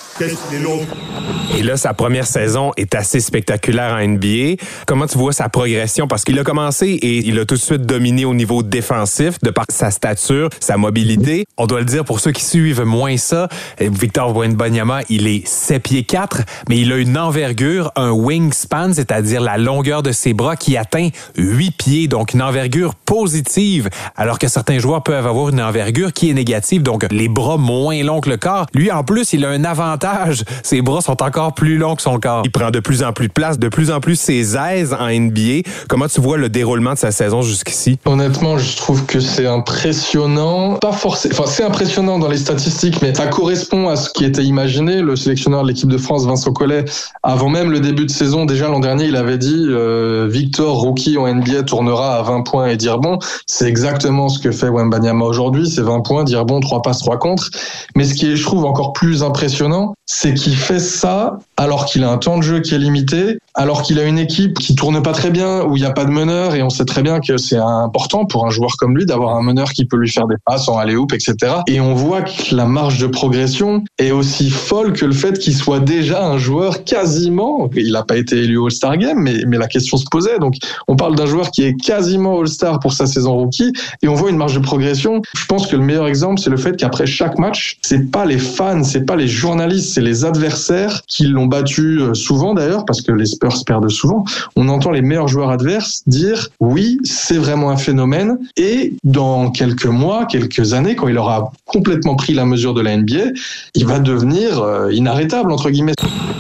Et là, sa première saison est assez spectaculaire en NBA. Comment tu vois sa progression? Parce qu'il a commencé et il a tout de suite dominé au niveau défensif de par sa stature, sa mobilité. On doit le dire pour ceux qui suivent moins ça, Victor Wembanyama, il est 7 pieds 4, mais il a une envergure, un wingspan, c'est-à-dire la longueur de ses bras qui atteint 8 pieds, donc une envergure positive, alors que certains joueurs peuvent avoir une envergure qui est négative, donc les bras moins longs que le corps. Lui, en plus, il a un avantage. Ses bras sont encore plus longs que son corps. Il prend de plus en plus de place, de plus en plus ses aises en NBA. Comment tu vois le déroulement de sa saison jusqu'ici? Honnêtement, je trouve que c'est impressionnant. Pas forcément, enfin, c'est impressionnant dans les statistiques, mais ça correspond à ce qui était imaginé. Le sélectionneur de l'équipe de France, Vincent Collet, avant même le début de saison, déjà l'an dernier, il avait dit euh, Victor, rookie en NBA, tournera à 20 points et dire bon. C'est exactement ce que fait Wembanyama aujourd'hui. C'est 20 points, dire bon, 3 passes 3 contre. Mais ce qui est, je trouve, encore plus impressionnant, c'est qu'il fait ça alors qu'il a un temps de jeu qui est limité, alors qu'il a une équipe qui tourne pas très bien, où il n'y a pas de meneur, et on sait très bien que c'est important pour un joueur comme lui d'avoir un meneur qui peut lui faire des passes en aller-hoop, etc. Et on voit que la marge de progression est aussi folle que le fait qu'il soit déjà un joueur quasiment, il n'a pas été élu All-Star Game, mais, mais la question se posait. Donc, on parle d'un joueur qui est quasiment All-Star pour sa saison rookie, et on voit une marge de progression. Je pense que le meilleur exemple, c'est le fait qu'après chaque match, c'est pas les fans, c'est pas les journalistes, c'est les adversaires qui l'ont battu euh, souvent d'ailleurs, parce que les Spurs perdent souvent. On entend les meilleurs joueurs adverses dire oui, c'est vraiment un phénomène. Et dans quelques mois, quelques années, quand il aura complètement pris la mesure de la NBA, il va devenir euh, inarrêtable entre guillemets.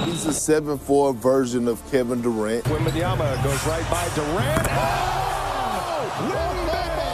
He's a 7'4 version of Kevin Durant.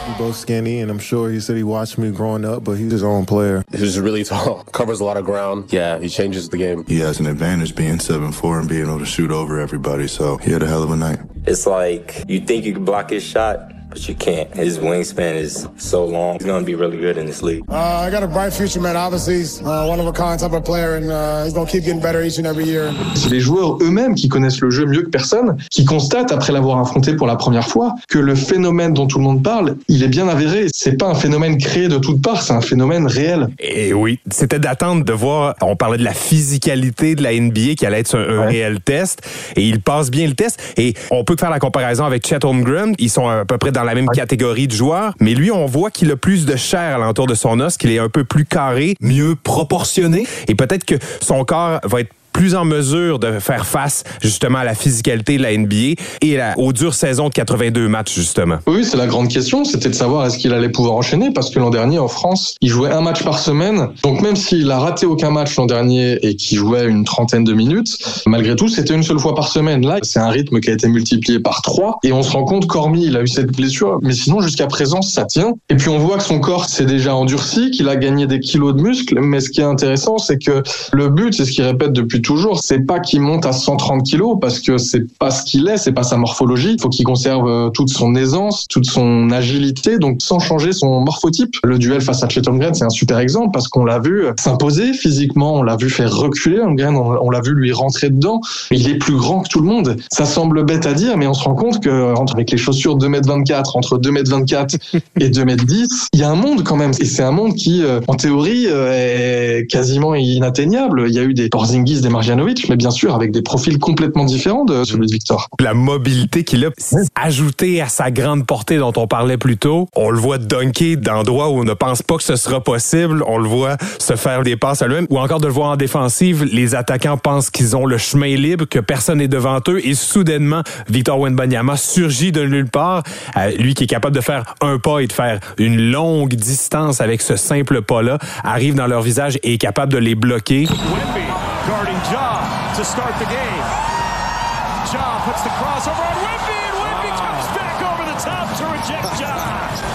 We're both skinny, and I'm sure he said he watched me growing up, but he's his own player. He's really tall, *laughs* covers a lot of ground. Yeah, he changes the game. He has an advantage being seven four and being able to shoot over everybody, so he had a hell of a night. It's like you think you can block his shot, but you can't. His wingspan is so long. He's going to be really good in this league. Uh, I got a bright future, man. Obviously, he's uh, one of a kind type of player, and uh, he's going to keep getting better each and every year. C'est les joueurs eux-mêmes qui connaissent le jeu mieux que personne, qui constatent après l'avoir affronté pour la première fois que le phénomène dont tout le monde parle, il est bien avéré. C'est pas un phénomène créé de toutes parts, c'est un phénomène réel. Et oui, c'était d'attendre de voir. On parlait de la physicalité de la NBA qui allait être un, un réel test, et il passe bien le test. Et on peut faire la comparaison avec Chet Holmgren. Ils sont à peu près dans la même catégorie de joueurs, mais lui, on voit qu'il a plus de chair alentour de son os, qu'il est un peu plus carré, mieux proportionné, et peut-être que son corps va être plus en mesure de faire face justement à la physicalité de la NBA et la, aux dures saisons de 82 matchs justement. Oui, c'est la grande question, c'était de savoir est-ce qu'il allait pouvoir enchaîner parce que l'an dernier en France, il jouait un match par semaine. Donc même s'il a raté aucun match l'an dernier et qu'il jouait une trentaine de minutes, malgré tout, c'était une seule fois par semaine. Là, c'est un rythme qui a été multiplié par trois et on se rend compte qu'hormis il a eu cette blessure, mais sinon jusqu'à présent ça tient. Et puis on voit que son corps s'est déjà endurci, qu'il a gagné des kilos de muscles, mais ce qui est intéressant, c'est que le but, c'est ce qu'il répète depuis toujours, c'est pas qu'il monte à 130 kilos parce que c'est pas ce qu'il est, c'est pas sa morphologie. Il faut qu'il conserve euh, toute son aisance, toute son agilité, donc sans changer son morphotype. Le duel face à Chet Holmgren, c'est un super exemple parce qu'on l'a vu s'imposer physiquement, on l'a vu faire reculer Holmgren, on l'a vu lui rentrer dedans. Il est plus grand que tout le monde. Ça semble bête à dire, mais on se rend compte que entre avec les chaussures 2m24, entre 2m24 *laughs* et 2m10, il y a un monde quand même. Et c'est un monde qui, euh, en théorie, euh, est quasiment inatteignable. Il y a eu des Porzingis, des Marjanovic, mais bien sûr avec des profils complètement différents de celui de Victor. La mobilité qu'il a, ajoutée à sa grande portée dont on parlait plus tôt, on le voit dunker d'endroits où on ne pense pas que ce sera possible. On le voit se faire des passes à lui-même, ou encore de le voir en défensive. Les attaquants pensent qu'ils ont le chemin libre, que personne n'est devant eux, et soudainement, Victor Wenbanyama surgit de nulle part. Euh, lui qui est capable de faire un pas et de faire une longue distance avec ce simple pas-là, arrive dans leur visage et est capable de les bloquer. Wemby Ja to start the game. Ja puts the crossover on Wemby, and Wemby comes back over the top to reject Ja.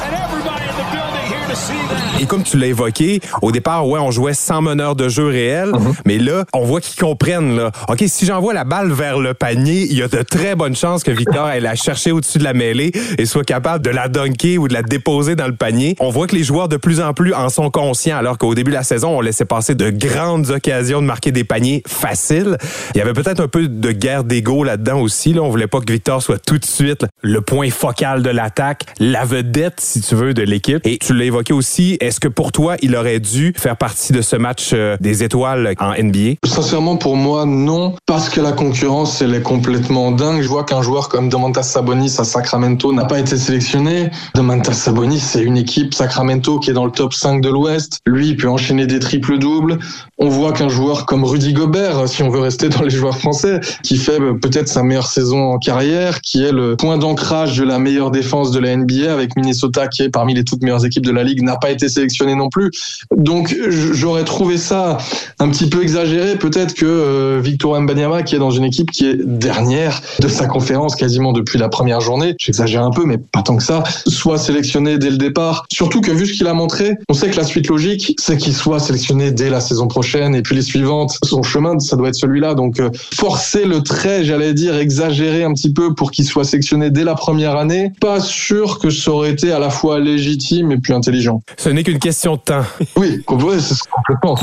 And everybody in the building here to see that. Et comme tu l'as évoqué, au départ, ouais, on jouait sans meneur de jeu réel, mais là, on voit qu'ils comprennent, là. OK, si j'envoie la balle vers le panier, il y a de très bonnes chances que Victor *laughs* aille la chercher au-dessus de la mêlée et soit capable de la dunker ou de la déposer dans le panier. On voit que les joueurs de plus en plus en sont conscients, alors qu'au début de la saison, on laissait passer de grandes occasions de marquer des paniers faciles. Il y avait peut-être un peu de guerre d'ego là-dedans aussi, là. On voulait pas que Victor soit tout de suite le point focal de l'attaque, la vedette, si tu veux, de l'équipe. Et tu l'as évoqué aussi, est-ce que pour toi, il aurait dû faire partie de ce match euh, des étoiles en NBA? Sincèrement, pour moi, non, parce que la concurrence, elle est complètement dingue. Je vois qu'un joueur comme Domantas Sabonis à Sacramento n'a pas été sélectionné. Domantas Sabonis, c'est une équipe Sacramento qui est dans le top 5 de l'Ouest. Lui, il peut enchaîner des triples-doubles. On voit qu'un joueur comme Rudy Gobert, si on veut rester dans les joueurs français, qui fait euh, peut-être sa meilleure saison en carrière, qui est le point d'ancrage de la meilleure défense de la NBA avec Minnesota, qui est parmi les toutes meilleures équipes de la ligue, n'a pas été sélectionné non plus. Donc j'aurais trouvé ça un petit peu exagéré. Peut-être que euh, Victor Mbanyama, qui est dans une équipe qui est dernière de sa conférence quasiment depuis la première journée, j'exagère un peu, mais pas tant que ça, soit sélectionné dès le départ. Surtout que vu ce qu'il a montré, on sait que la suite logique, c'est qu'il soit sélectionné dès la saison prochaine et puis les suivantes. Son chemin, ça doit être celui-là. Donc euh, forcer le trait, j'allais dire, exagérer un petit peu pour qu'il soit sélectionné dès la première année, pas sûr que ça aurait été à la fois légitime et puis intelligent. Ce n'est qu'une question de temps. Oui, c'est complètement.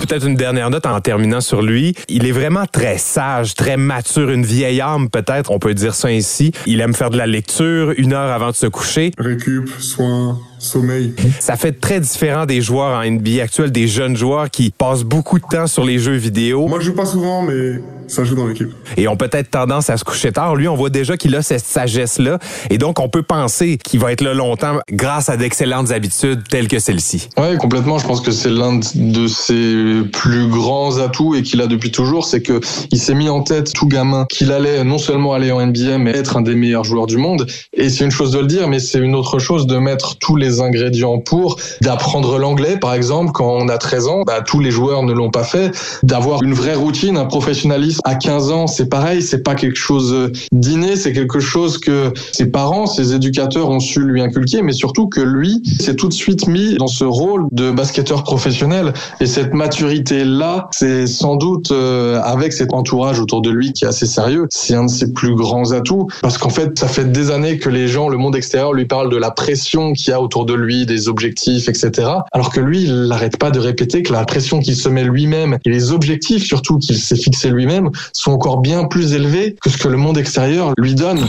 Peut-être une dernière note en terminant sur lui. Il est vraiment très sage, très mature, une vieille âme peut-être, on peut dire ça ainsi. Il aime faire de la lecture une heure avant de se coucher. Récup, soin, sommeil. Ça fait très différent des joueurs en NBA actuel, des jeunes joueurs qui passent beaucoup de temps sur les jeux vidéo. Moi, je joue pas souvent, mais ça joue dans l'équipe. Et ont peut-être tendance à se coucher tard. Lui, on voit déjà qu'il a cette sagesse-là. Et donc, on peut penser qu'il va être là longtemps grâce à d'excellentes habitudes telles que celle-ci. Oui, complètement. Je pense que c'est l'un de ses plus grands atouts et qu'il a depuis toujours. C'est que il s'est mis en tête, tout gamin, qu'il allait non seulement aller en NBA, mais être un des meilleurs joueurs du monde. Et c'est une chose de le dire, mais c'est une autre chose de mettre tous les ingrédients pour d'apprendre l'anglais, par exemple, quand on a 13 ans. Bah, tous les joueurs ne l'ont pas fait. D'avoir une vraie routine, un professionnalisme à 15 ans, c'est pareil, c'est pas quelque chose d'inné, c'est quelque chose que ses parents, ses éducateurs ont su lui inculquer, mais surtout que lui s'est tout de suite mis dans ce rôle de basketteur professionnel. Et cette maturité-là, c'est sans doute euh, avec cet entourage autour de lui qui est assez sérieux, c'est un de ses plus grands atouts, parce qu'en fait, ça fait des années que les gens, le monde extérieur lui parle de la pression qu'il y a autour de lui, des objectifs, etc. Alors que lui, il n'arrête pas de répéter que la pression qu'il se met lui-même et les objectifs surtout qu'il s'est fixé lui-même sont encore bien plus élevés que ce que le monde extérieur lui donne.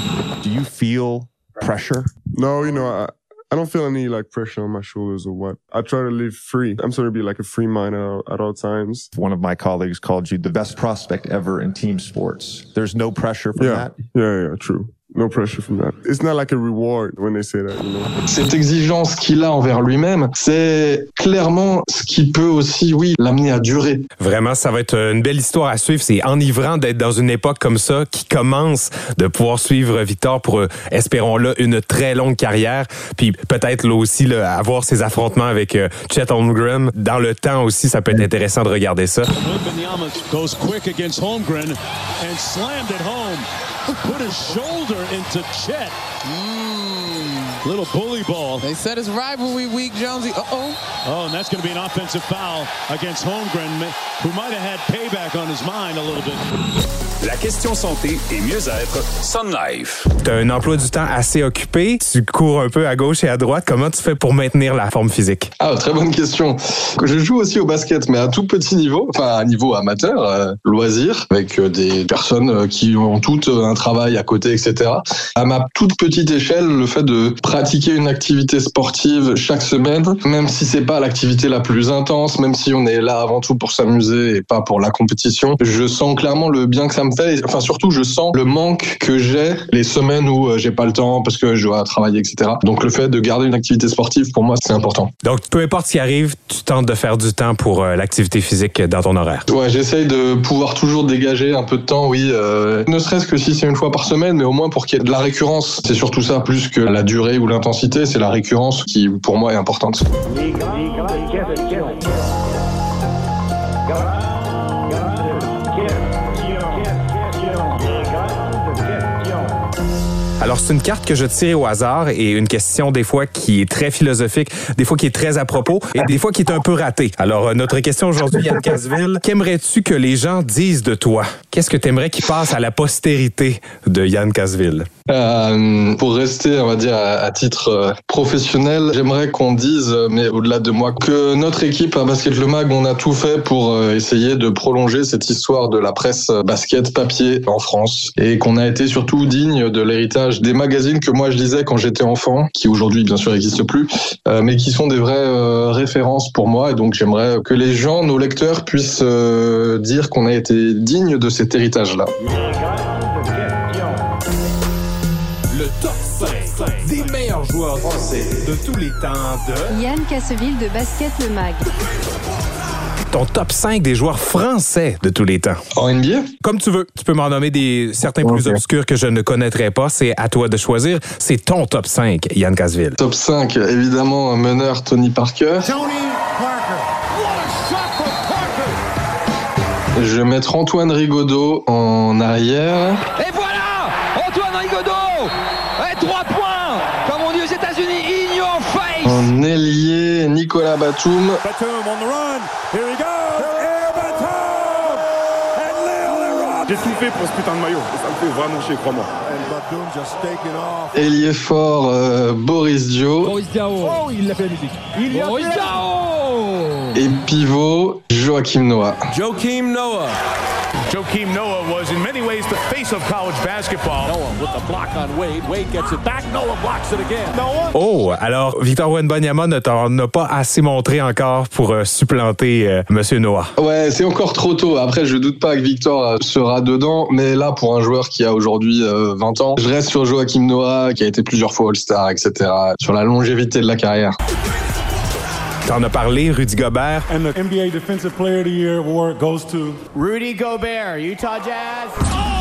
Do you feel pressure? No, you know, I, I don't feel any like pressure on my shoulders or what. I try to live free. I'm trying to be like a free mind at, at all times. One of my colleagues called you the best prospect ever in team sports. There's no pressure from yeah. that? Yeah, yeah, true. No pressure from that. It's not like a reward when they say that, you know. Cette exigence qu'il a envers lui-même, c'est clairement ce qui peut aussi, oui, l'amener à durer. Vraiment, ça va être une belle histoire à suivre. C'est enivrant d'être dans une époque comme ça qui commence de pouvoir suivre Victor pour, euh, espérons-le, une très longue carrière. Puis peut-être là aussi là, avoir ses affrontements avec euh, Chet Holmgren. Dans le temps aussi, ça peut être intéressant de regarder ça. Goes quick against Holmgren and slammed it home. Put his shoulder into Chet. Little bully ball. They said it's rivalry week, Jonesy. Uh-oh. Oh, and that's going to be an offensive foul against Holmgren, who might have had payback on his mind a little bit. La question santé et mieux-être, Sun Life. Tu as un emploi du temps assez occupé. Tu cours un peu à gauche et à droite. Comment tu fais pour maintenir la forme physique? Ah, très bonne question. Je joue aussi au basket, mais à tout petit niveau, enfin à niveau amateur, euh, loisir, avec euh, des personnes euh, qui ont toutes un travail à côté, etc. À ma toute petite échelle, le fait de pratiquer une activité sportive chaque semaine, même si c'est pas l'activité la plus intense, même si on est là avant tout pour s'amuser et pas pour la compétition, je sens clairement le bien que ça me fait. Enfin, surtout, je sens le manque que j'ai les semaines où euh, j'ai pas le temps parce que je dois travailler, etc. Donc, le fait de garder une activité sportive, pour moi, c'est important. Donc, peu importe ce qui arrive, tu tentes de faire du temps pour euh, l'activité physique dans ton horaire. Ouais, j'essaye de pouvoir toujours dégager un peu de temps, oui. Euh, ne serait-ce que si c'est une fois par semaine, mais au moins pour qu'il y ait de la récurrence. C'est surtout ça, plus que la durée l'intensité, c'est la récurrence qui, pour moi, est importante. Alors, c'est une carte que je tire au hasard et une question des fois qui est très philosophique, des fois qui est très à propos et des fois qui est un peu ratée. Alors, euh, notre question aujourd'hui, Yann Casville, qu'aimerais-tu que les gens disent de toi? Qu'est-ce que tu aimerais qu'il passe à la postérité de Yann Casville? Euh, pour rester, on va dire, à, à titre euh, professionnel, j'aimerais qu'on dise, mais au-delà de moi, que notre équipe à Basket Le Mag, on a tout fait pour essayer de prolonger cette histoire de la presse basket papier en France et qu'on a été surtout digne de l'héritage des magazines que moi je lisais quand j'étais enfant, qui aujourd'hui bien sûr n'existent plus, euh, mais qui sont des vraies euh, références pour moi et donc j'aimerais que les gens, nos lecteurs, puissent euh, dire qu'on a été digne de cet héritage-là. Le top 5 des meilleurs joueurs français de tous les temps de... Yann Casseville de Basket Le Mag. Ton top 5 des joueurs français de tous les temps. En NBA? Comme tu veux. Tu peux m'en nommer des certains plus obscurs que je ne connaîtrais pas. C'est à toi de choisir. C'est ton top 5, Yann Casville. Top 5, évidemment, un meneur Tony Parker. Je vais mettre Antoine Rigaudot en arrière. Et voilà Antoine Rigaudot Et 3 points Comme on dit aux États-Unis, in your face En ailier, Nicolas Batum. Batum on the run. Here he goes. Air Batum. And Lil J'ai tout fait pour ce putain de maillot. Ça me fait vraiment chier, crois-moi. Ailier fort, euh, Boris Dio. Boris Diao. Oh, il l'a fait la musique. Il Boris Diao. Et pivot, Joachim Noah. Joachim Noah. Joachim Noah was in many ways the face of college basketball. Noah with the block on Wade. Wade gets it back. Noah blocks it again. Noah? Oh, alors Victor Wenbanyama ne t'en a pas assez montré encore pour euh, supplanter euh, Monsieur Noah. Ouais, c'est encore trop tôt. Après, je doute pas que Victor euh, sera dedans, mais là, pour un joueur qui a aujourd'hui 20 ans, je reste sur Joachim Noah, qui a été plusieurs fois All-Star, etc. Sur la longévité de la carrière. T'en as parlé, Rudy Gobert? And the NBA Defensive Player of the Year award goes to Rudy Gobert, Utah Jazz. Oh,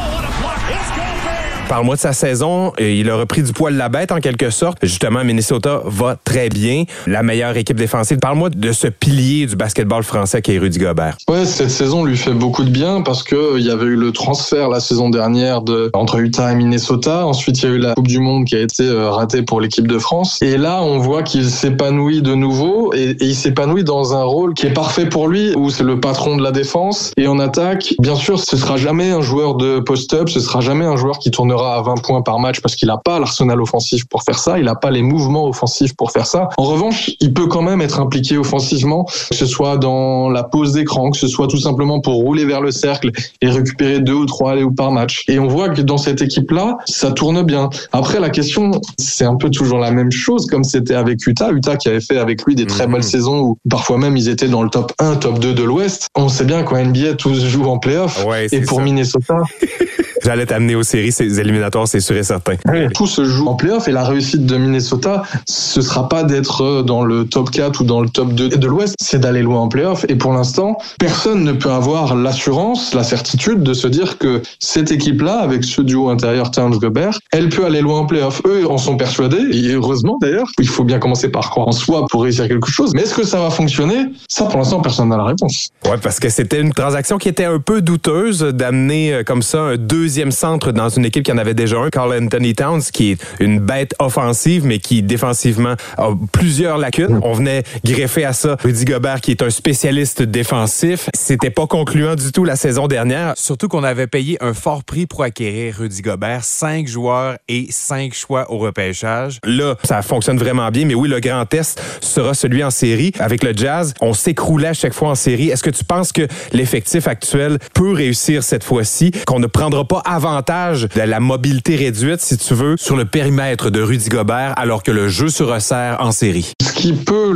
Parle-moi de sa saison. Il a repris du poil de la bête en quelque sorte. Justement, Minnesota va très bien. La meilleure équipe défensive. Parle-moi de ce pilier du basketball français qui est Rudy Gobert. Ouais, cette saison lui fait beaucoup de bien parce que il y avait eu le transfert la saison dernière de entre Utah et Minnesota. Ensuite, il y a eu la Coupe du Monde qui a été euh, ratée pour l'équipe de France. Et là, on voit qu'il s'épanouit de nouveau et, et il s'épanouit dans un rôle qui est parfait pour lui, où c'est le patron de la défense et en attaque. Bien sûr, ce sera jamais un joueur de post-up, ce sera jamais un joueur qui tournera à 20 points par match parce qu'il n'a pas l'arsenal offensif pour faire ça, il n'a pas les mouvements offensifs pour faire ça. En revanche, il peut quand même être impliqué offensivement, que ce soit dans la pose d'écran, que ce soit tout simplement pour rouler vers le cercle et récupérer deux ou trois allées ou par match. Et on voit que dans cette équipe-là, ça tourne bien. Après, la question, c'est un peu toujours la même chose comme c'était avec Utah. Utah qui avait fait avec lui des très belles saisons où parfois même ils étaient dans le top 1, top 2 de l'Ouest. On sait bien qu'en NBA, tout se joue en playoff. Ouais, et pour ça. Minnesota, *laughs* J'allais t'amener aux séries, ces éliminatoires, c'est sûr et certain. Tout se joue en playoff et la réussite de Minnesota, ce sera pas d'être dans le top 4 ou dans le top 2 de l'Ouest, c'est d'aller loin en playoff. Et pour l'instant, personne ne peut avoir l'assurance, la certitude de se dire que cette équipe-là, avec ce duo intérieur Towns-Gobert, elle peut aller loin en playoff. Eux en sont persuadés, et heureusement d'ailleurs. Il faut bien commencer par croire en soi pour réussir quelque chose. Mais est-ce que ça va fonctionner? Ça, pour l'instant, personne n'a la réponse. Ouais, parce que c'était une transaction qui était un peu douteuse d'amener euh, comme ça un deuxième centre dans une équipe qui en avait déjà un, Carl Anthony Towns, qui est une bête offensive, mais qui défensivement a plusieurs lacunes. On venait greffer à ça Rudy Gobert, qui est un spécialiste défensif. C'était pas concluant du tout la saison dernière. Surtout qu'on avait payé un fort prix pour acquérir Rudy Gobert, cinq joueurs et cinq choix au repêchage. Là, ça fonctionne vraiment bien, mais oui, le grand test sera celui en série. Avec le Jazz, on s'écroulait à chaque fois en série. Est-ce que tu penses que l'effectif actuel peut réussir cette fois-ci, qu'on ne prendra pas avantage de la mobilité réduite, si tu veux, sur le périmètre de Rudy Gobert, alors que le jeu se resserre en série? Ce qui peut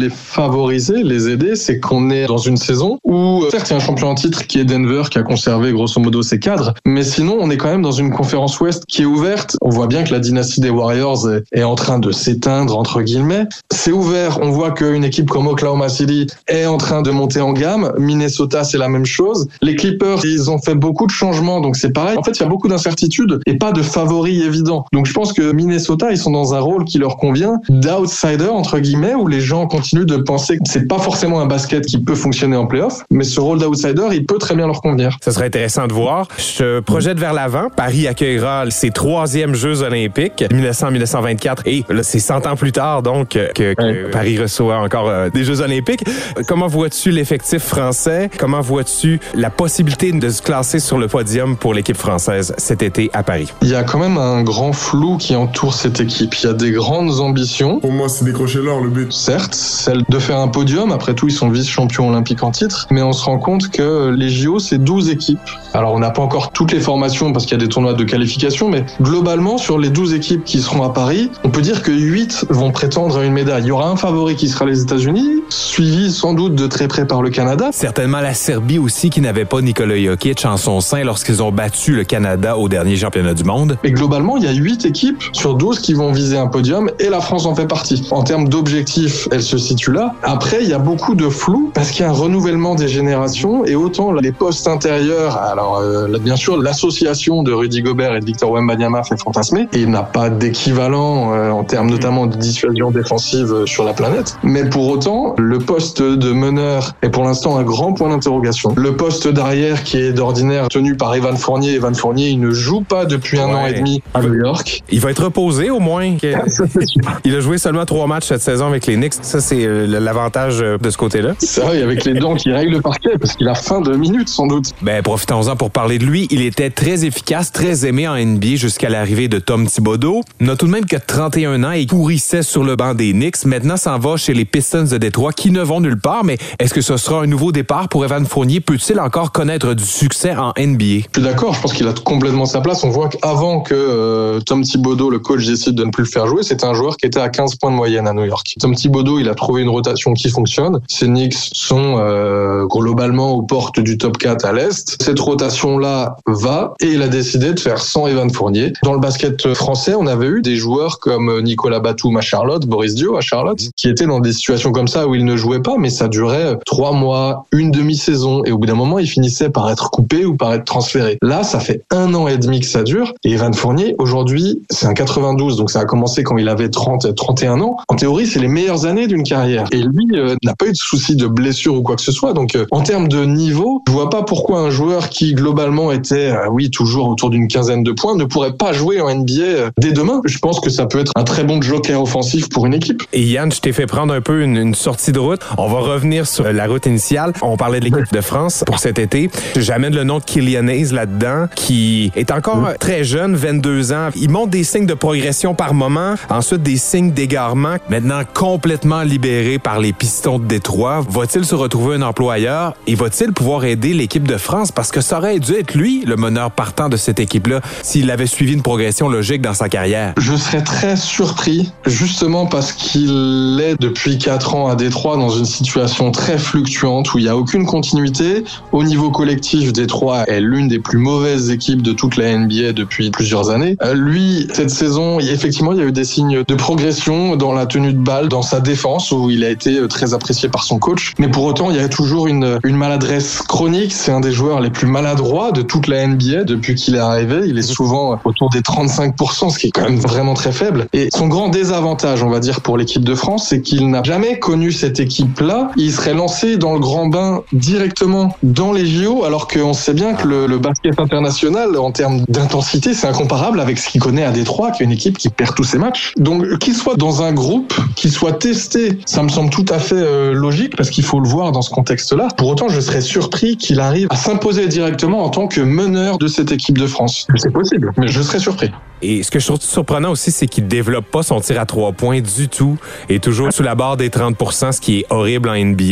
les favoriser, les aider, c'est qu'on est dans une saison où, certes, il y a un champion en titre qui est Denver, qui a conservé grosso modo ses cadres, mais sinon, on est quand même dans une conférence ouest qui est ouverte. On voit bien que la dynastie des Warriors est, est en train de s'éteindre, entre guillemets. C'est ouvert. On voit qu'une équipe comme Oklahoma City est en train de monter en gamme. Minnesota, c'est la même chose. Les Clippers, ils ont fait beaucoup de changements, donc c'est pareil. En fait, il y a beaucoup d'incertitudes et pas de favoris évidents. Donc je pense que Minnesota, ils sont dans un rôle qui leur convient d'outsider, entre guillemets, où les gens continuent de penser que c'est pas forcément un basket qui peut fonctionner en playoff, mais ce rôle d'outsider, il peut très bien leur convenir. Ça serait intéressant de voir. Je projette vers l'avant. Paris accueillera ses troisièmes Jeux olympiques, 1900-1924, et là, c'est 100 ans plus tard, donc, que, que Paris reçoit encore euh, des Jeux olympiques. Comment vois-tu l'effectif français? Comment vois-tu la possibilité de se classer sur le podium pour l'équipe française cet été à Paris? Il y a quand même un grand flou qui entoure cette équipe. Il y a des grandes ambitions. Pour moi, c'est décrocher l'or le but. Certes, celle de faire un podium. Après tout, ils sont vice-champions olympiques en titre. Mais on se rend compte que les JO, c'est 12 équipes. Alors, on n'a pas encore toutes les formations parce qu'il y a des tournois de qualification, mais globalement, sur les 12 équipes qui seront à Paris, on peut dire que 8 vont prétendre à une médaille. Il y aura un favori qui sera les États-Unis, suivi sans doute de très près par le Canada. Certainement la Serbie aussi qui n'avait pas Nikola Jokic en son sein lorsqu'ils ont battu le Canada au dernier championnat du monde. Mais globalement, il y a 8 équipes sur 12 qui vont viser un podium et la France en fait partie. En termes d'objectifs, elle se situe là. Après, il y a beaucoup de flou parce qu'il y a un renouvellement des générations et autant les postes intérieurs, alors euh, bien sûr l'association de Rudy Gobert et de Victor Wembanyama fait fantasmer et il n'a pas d'équivalent euh, en termes notamment de dissuasion défensive euh, sur la planète. Mais pour autant, le poste de meneur est pour l'instant un grand point d'interrogation. Le poste d'arrière qui est d'ordinaire tenu par Evan Fournier Evan Fournier, il ne joue pas depuis un an et demi à New York. Il va être reposé au moins. *laughs* il a joué seulement trois matchs cette saison avec les Knicks. Ça, c'est euh, l'avantage euh, de ce côté-là. C'est vrai, avec les dents qui règlent le parquet, parce qu'il a faim de minutes sans doute. Ben, profitons-en pour parler de lui. Il était très efficace, très aimé en NBA jusqu'à l'arrivée de Tom Thibodeau. Il n'a tout de même que 31 ans et pourrissait sur le banc des Knicks. Maintenant, s'en va chez les Pistons de Détroit qui ne vont nulle part. Mais est-ce que ce sera un nouveau départ pour Evan Fournier? Peut-il encore connaître du succès en NBA? Je suis d'accord. Je pense qu'il a complètement sa place. On voit qu'avant que euh, Tom Thibodeau, le coach, décide de ne plus le faire jouer, c'était un joueur qui était à 15 points de moyenne à New York. Tom Thibodeau, il a trouvé une rotation qui fonctionne. Ces Knicks sont euh, globalement aux portes du top 4 à l'Est. Cette rotation-là va et il a décidé de faire sans Evan Fournier. Dans le basket français, on avait eu des joueurs comme Nicolas Batum à Charlotte, Boris Dio à Charlotte, qui étaient dans des situations comme ça où il ne jouait pas, mais ça durait trois mois, une demi-saison, et au bout d'un moment, il finissait par être coupé ou par être transféré. Là, ça fait un an et demi que ça dure, et Evan Fournier, aujourd'hui, c'est un 92, donc ça a commencé quand il avait 30, 31 ans. En théorie, c'est les meilleures années d'une carrière. Et lui euh, n'a pas eu de souci de blessure ou quoi que ce soit. Donc, euh, en termes de niveau, je vois pas pourquoi un joueur qui globalement était, euh, oui, toujours autour d'une quinzaine de points, ne pourrait pas jouer en NBA dès demain. Je pense que ça peut être un très bon joker offensif pour une équipe. Et Yann, je t'ai fait prendre un peu une, sortie de route. On va revenir sur la route initiale. On parlait de l'équipe de France pour cet été. J'amène le nom de Kylian là-dedans, qui est encore très jeune, 22 ans. Il montre des signes de progression par moment, ensuite des signes d'égarement. Maintenant complètement libéré par les Pistons de Détroit, va-t-il se retrouver un employeur et va-t-il pouvoir aider l'équipe de France? Parce que ça aurait dû être lui le meneur partant de cette équipe-là s'il avait suivi une progression logique dans sa carrière. Je serais très surpris justement parce qu'il est depuis 4 ans à Détroit dans une situation très fluctuante où il n'y a aucune continuité. Au niveau collectif, Détroit est l'une des plus mauvaises équipes de toute la NBA depuis plusieurs années. Euh, lui, cette saison, effectivement, il y a eu des signes de progression dans la tenue de balle, dans sa défense où il a été très apprécié par son coach. Mais pour autant, il y a toujours une, une maladresse chronique. C'est un des joueurs les plus maladroits de toute la NBA depuis qu'il est arrivé. Il est souvent autour des 35%, ce qui est quand même vraiment très faible. Et son grand désavantage, on va dire, pour l'équipe de France, c'est qu'il n'a jamais connu cette équipe-là. Il serait lancé dans le grand bain directement dans les JO, alors qu'on sait bien que le, le basket international, en termes d'intensité, c'est incomparable avec ce qu'il connaît à Détroit, qui est une équipe qui perd tous ses matchs. Donc, qu'il soit dans un groupe, qu'il soit testé, ça me semble tout à fait euh, logique parce qu'il faut le voir dans ce contexte-là. Pour autant, je serais surpris qu'il arrive à s'imposer directement en tant que meneur de cette équipe de France. C'est possible, mais je serais surpris. Et ce que je trouve surprenant aussi, c'est qu'il développe pas son tir à trois points du tout et toujours sous la barre des 30% ce qui est horrible en NBA.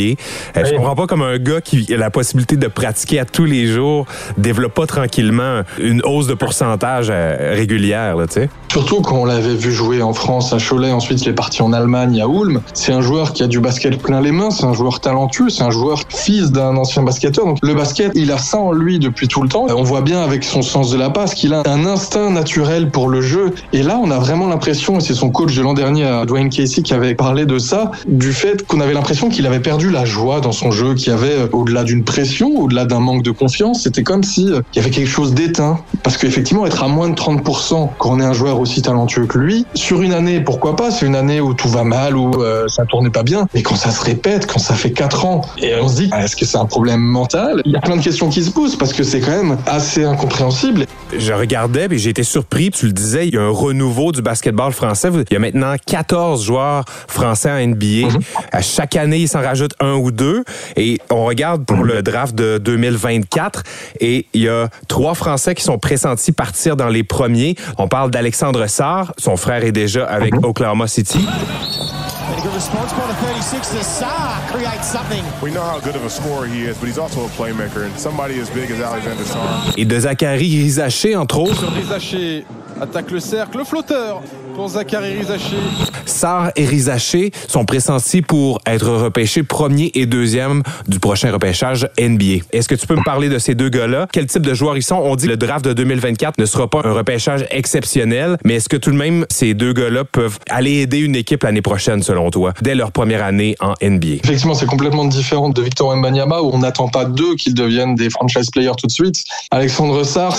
Euh, Je comprends pas comme un gars qui a la possibilité de pratiquer à tous les jours développe pas tranquillement une hausse de pourcentage euh, régulière, tu sais. Surtout quand on l'avait vu jouer en France à Cholet, ensuite il est parti en Allemagne à Ulm. C'est un joueur qui a du basket plein les mains, c'est un joueur talentueux, c'est un joueur fils d'un ancien basketteur. Donc le basket, il a ça en lui depuis tout le temps. On voit bien avec son sens de la passe qu'il a un instinct naturel pour le jeu. Et là, on a vraiment l'impression, et c'est son coach de l'an dernier, Dwayne Casey, qui avait parlé de ça, du fait qu'on avait l'impression qu'il avait perdu la joie dans son jeu, qu'il y avait au-delà d'une pression, au-delà d'un manque de confiance, c'était comme si il y avait quelque chose d'éteint. Parce qu'effectivement, être à moins de 30% quand on est un joueur aussi talentueux que lui, sur une année, pourquoi pas C'est une année où tout va mal, où euh, ça tournait pas bien. Mais quand ça se répète, quand ça fait 4 ans, et on se dit, est-ce que c'est un problème mental? Il y a plein de questions qui se posent parce que c'est quand même assez incompréhensible. Je regardais et j'ai été surpris. Le disais, il y a un renouveau du basketball français. Il y a maintenant 14 joueurs français en NBA. À chaque année, il s'en rajoute un ou deux. Et on regarde pour le draft de 2024 et il y a trois Français qui sont pressentis partir dans les premiers. On parle d'Alexandre Sarr. Son frère est déjà avec Oklahoma City. Response by the 36 to Saar creates something. We know how good of a scorer he is, but he's also a playmaker. And somebody as big as Alexander Sarr. Et de Zachary Rizaché, entre autres. Sur Rizaché, attaque le cercle, le flotteur pour Zachary Rizaché. Sarr et Rizaché sont pressentis pour être repêchés premier et deuxième du prochain repêchage NBA. Est-ce que tu peux me parler de ces deux gars-là? Quel type de joueurs ils sont? On dit que le draft de 2024 ne sera pas un repêchage exceptionnel, mais est-ce que tout de même ces deux gars-là peuvent aller aider une équipe l'année prochaine, selon toi, dès leur première année en NBA? Effectivement, c'est complètement différent de Victor Wembanyama où on n'attend pas d'eux qu'ils deviennent des franchise players tout de suite. Alexandre Sarr,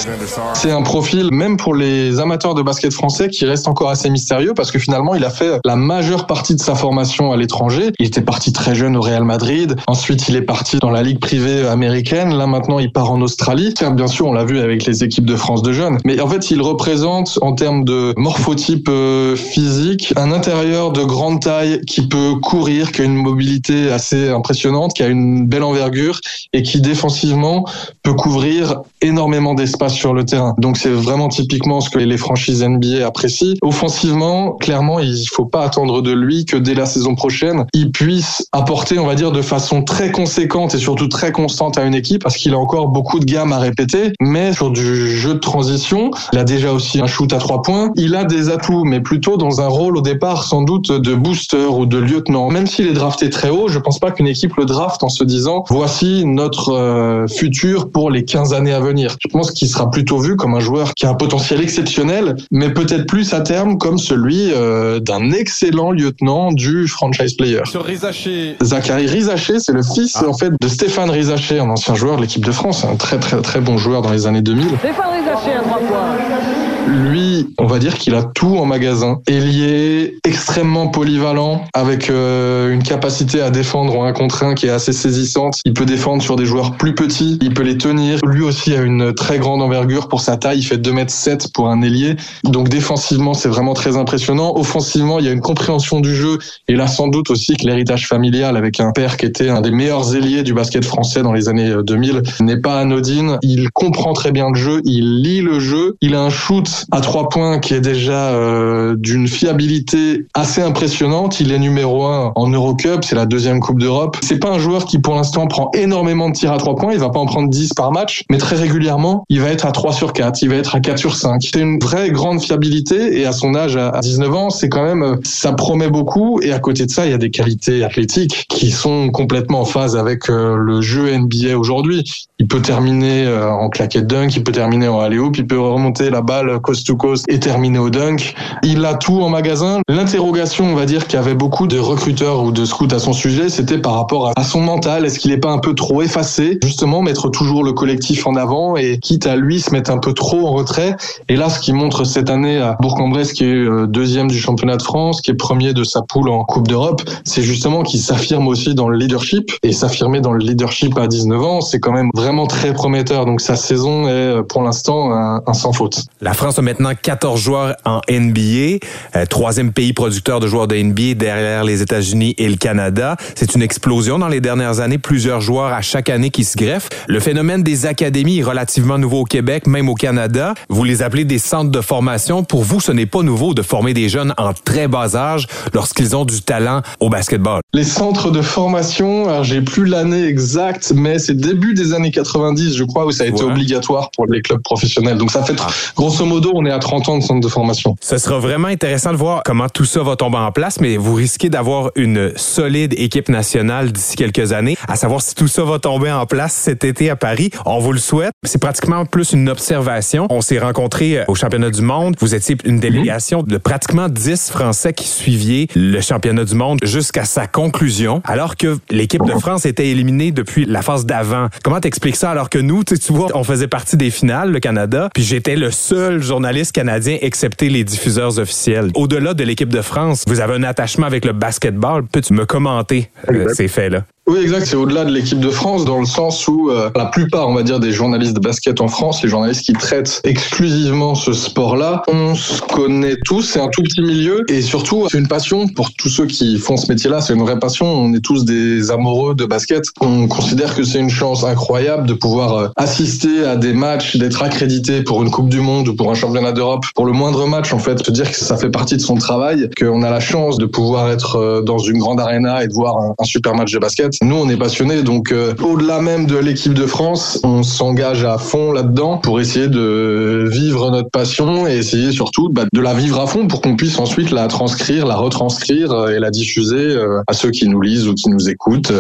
c'est un profil, même pour les amateurs de basket français, qui reste encore assez mystérieux parce que finalement, il a fait la majeure partie de sa formation à l'étranger. Il était parti très jeune au Real Madrid. Ensuite, il est parti dans la ligue privée américaine. Là, maintenant, il part en Australie. Bien sûr, on l'a vu avec les équipes de France de jeunes. Mais en fait, il représente, en termes de morphotype euh, physique, un intérieur de grande taille qui peut courir, qui a une mobilité assez impressionnante, qui a une belle envergure et qui défensivement peut couvrir énormément d'espace sur le terrain. Donc c'est vraiment typiquement ce que les franchises NBA apprécient. Offensivement, clairement, il faut pas attendre de lui que dès la saison prochaine, il puisse apporter, on va dire, de façon très conséquente et surtout très constante à une équipe parce qu'il a encore beaucoup de gammes à répéter. Mais sur du jeu de transition, il a déjà aussi un shoot à trois points. Il a des atouts, mais plutôt dans un rôle au départ sans doute de booster ou de lieutenant. Même s'il est drafté très haut, je pense pas qu'une équipe le draft en se disant voici notre euh, futur pour les 15 années à venir. Je pense qu'il sera plutôt vu comme un joueur qui a un potentiel exceptionnel, mais peut-être plus à terme celui euh, d'un excellent lieutenant du franchise player. Sur Rizaché. Zachary Rizaché, c'est le fils en fait de Stéphane Rizaché, un ancien joueur de l'équipe de France, un très très très bon joueur dans les années 2000. Stéphane Rizaché à trois points. Lui, on va dire qu'il a tout en magasin. Ailier extrêmement polyvalent, avec euh, une capacité à défendre en un contre un qui est assez saisissante. Il peut défendre sur des joueurs plus petits, il peut les tenir. Lui aussi a une très grande envergure pour sa taille. Il fait 2 mètres 7 pour un ailier. Donc défensivement, c'est vraiment très impressionnant. Offensivement, il y a une compréhension du jeu. Et là, sans doute aussi que l'héritage familial avec un père qui était un des meilleurs ailiers du basket français dans les années 2000 n'est pas anodine. Il comprend très bien le jeu, il lit le jeu, il a un shoot à trois points qui est déjà euh, d'une fiabilité assez impressionnante. Il est numéro un en Eurocup, c'est la deuxième Coupe d'Europe. C'est pas un joueur qui pour l'instant prend énormément de tirs à trois points, il va pas en prendre 10 par match, mais très régulièrement, il va être à 3 sur 4, il va être à 4 sur 5. C'est une vraie grande fiabilité et à son âge, à 19 ans, c'est quand même, euh, ça promet beaucoup et à côté de ça, il y a des qualités athlétiques qui sont complètement en phase avec euh, le jeu NBA aujourd'hui. Il peut terminer en claquette dunk, il peut terminer en alley il peut remonter la balle coast to coast et terminer au dunk. Il a tout en magasin. L'interrogation, on va dire, qu'il y avait beaucoup de recruteurs ou de scouts à son sujet, c'était par rapport à son mental. Est-ce qu'il n'est pas un peu trop effacé? Justement, mettre toujours le collectif en avant et quitte à lui se mettre un peu trop en retrait. Et là, ce qui montre cette année à Bourg-en-Bresse, qui est euh, deuxième du championnat de France, qui est premier de sa poule en Coupe d'Europe, c'est justement qu'il s'affirme aussi dans le leadership. Et s'affirmer dans le leadership à 19 ans, c'est quand même vraiment très prometteur. Donc sa saison est euh, pour l'instant un sans faute. La France a maintenant 14 joueurs en NBA, euh, troisième pays producteur de joueurs de NBA derrière les États-Unis et le Canada. C'est une explosion dans les dernières années, plusieurs joueurs à chaque année qui se greffent. Le phénomène des académies est relativement nouveau au Québec, même au Canada. Vous les appelez des centres de formation. Pour vous, ce n'est pas nouveau de former des jeunes en très bas âge lorsqu'ils ont du talent au basketball. Les centres de formation, j'ai plus l'année exacte, mais c'est début des années 90, je crois, où ça a été obligatoire pour les clubs professionnels. Donc ça fait, ah. grosso modo, on est à 30 ans de centre de formation. Ce sera vraiment intéressant de voir comment tout ça va tomber en place, mais vous risquez d'avoir une solide équipe nationale d'ici quelques années. À savoir si tout ça va tomber en place cet été à Paris, on vous le souhaite. C'est pratiquement plus une observation. On s'est rencontrés euh, au championnat du monde. Vous étiez une délégation de pratiquement 10 Français qui suiviez le championnat du monde jusqu'à sa conclusion, alors que l'équipe de France était éliminée depuis la phase d'avant. Comment t'expliques ça alors que nous, tu vois, on faisait partie des finales, le Canada, puis j'étais le seul journaliste canadien, excepté les diffuseurs officiels. Au-delà de l'équipe de France, vous avez un attachement avec le basketball. Peux-tu me commenter euh, ces faits-là? Oui, exact. C'est au-delà de l'équipe de France, dans le sens où euh, la plupart, on va dire, des journalistes de basket en France, les journalistes qui traitent exclusivement ce sport-là, on se connaît tous. C'est un tout petit milieu et surtout, c'est une passion pour tous ceux qui font ce métier-là. C'est une vraie passion. On est tous des amoureux de basket. On considère que c'est une chance incroyable de pouvoir euh, assister à des matchs, d'être accrédité pour une Coupe du Monde ou pour un championnat d'Europe. Pour le moindre match, en fait, se dire que ça fait partie de son travail, qu'on a la chance de pouvoir être euh, dans une grande arena et de voir un, un super match de basket. Nous, on est passionnés, donc euh, au-delà même de l'équipe de France, on s'engage à fond là-dedans pour essayer de vivre notre passion et essayer surtout bah, de la vivre à fond pour qu'on puisse ensuite la transcrire, la retranscrire euh, et la diffuser euh, à ceux qui nous lisent ou qui nous écoutent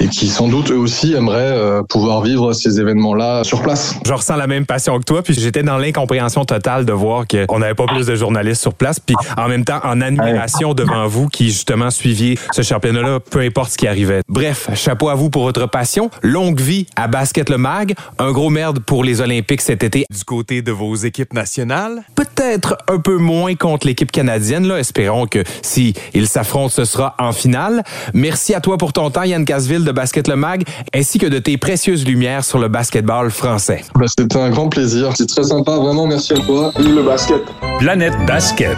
et qui sans doute eux aussi aimeraient pouvoir vivre ces événements-là sur place. Je ressens la même passion que toi, puis j'étais dans l'incompréhension totale de voir qu'on n'avait pas plus de journalistes sur place, puis en même temps en admiration devant vous qui justement suiviez ce championnat-là, peu importe ce qui arrivait. Bref, Bref, chapeau à vous pour votre passion. Longue vie à Basket Le Mag. Un gros merde pour les Olympiques cet été. Du côté de vos équipes nationales? Peut-être un peu moins contre l'équipe canadienne. Là. Espérons que si ils s'affrontent, ce sera en finale. Merci à toi pour ton temps, Yann Casville de Basket Le Mag, ainsi que de tes précieuses lumières sur le basketball français. Bah, C'était un grand plaisir. C'est très sympa. Vraiment, merci à toi. Le basket. Planète Basket.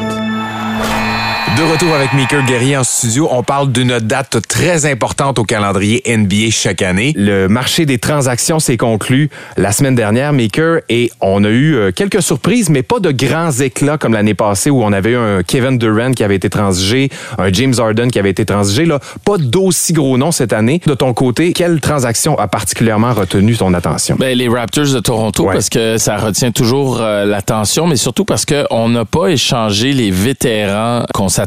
De retour avec Maker Guerrier en studio, on parle d'une date très importante au calendrier NBA chaque année. Le marché des transactions s'est conclu la semaine dernière, Maker, et on a eu euh, quelques surprises, mais pas de grands éclats comme l'année passée où on avait eu un Kevin Durant qui avait été transigé, un James Harden qui avait été transigé. Là, pas d'aussi gros noms cette année. De ton côté, quelle transaction a particulièrement retenu ton attention? Ben, les Raptors de Toronto, Ouais. parce que ça retient toujours euh, l'attention, mais surtout parce qu'on n'a pas échangé les vétérans qu'on s'attendait.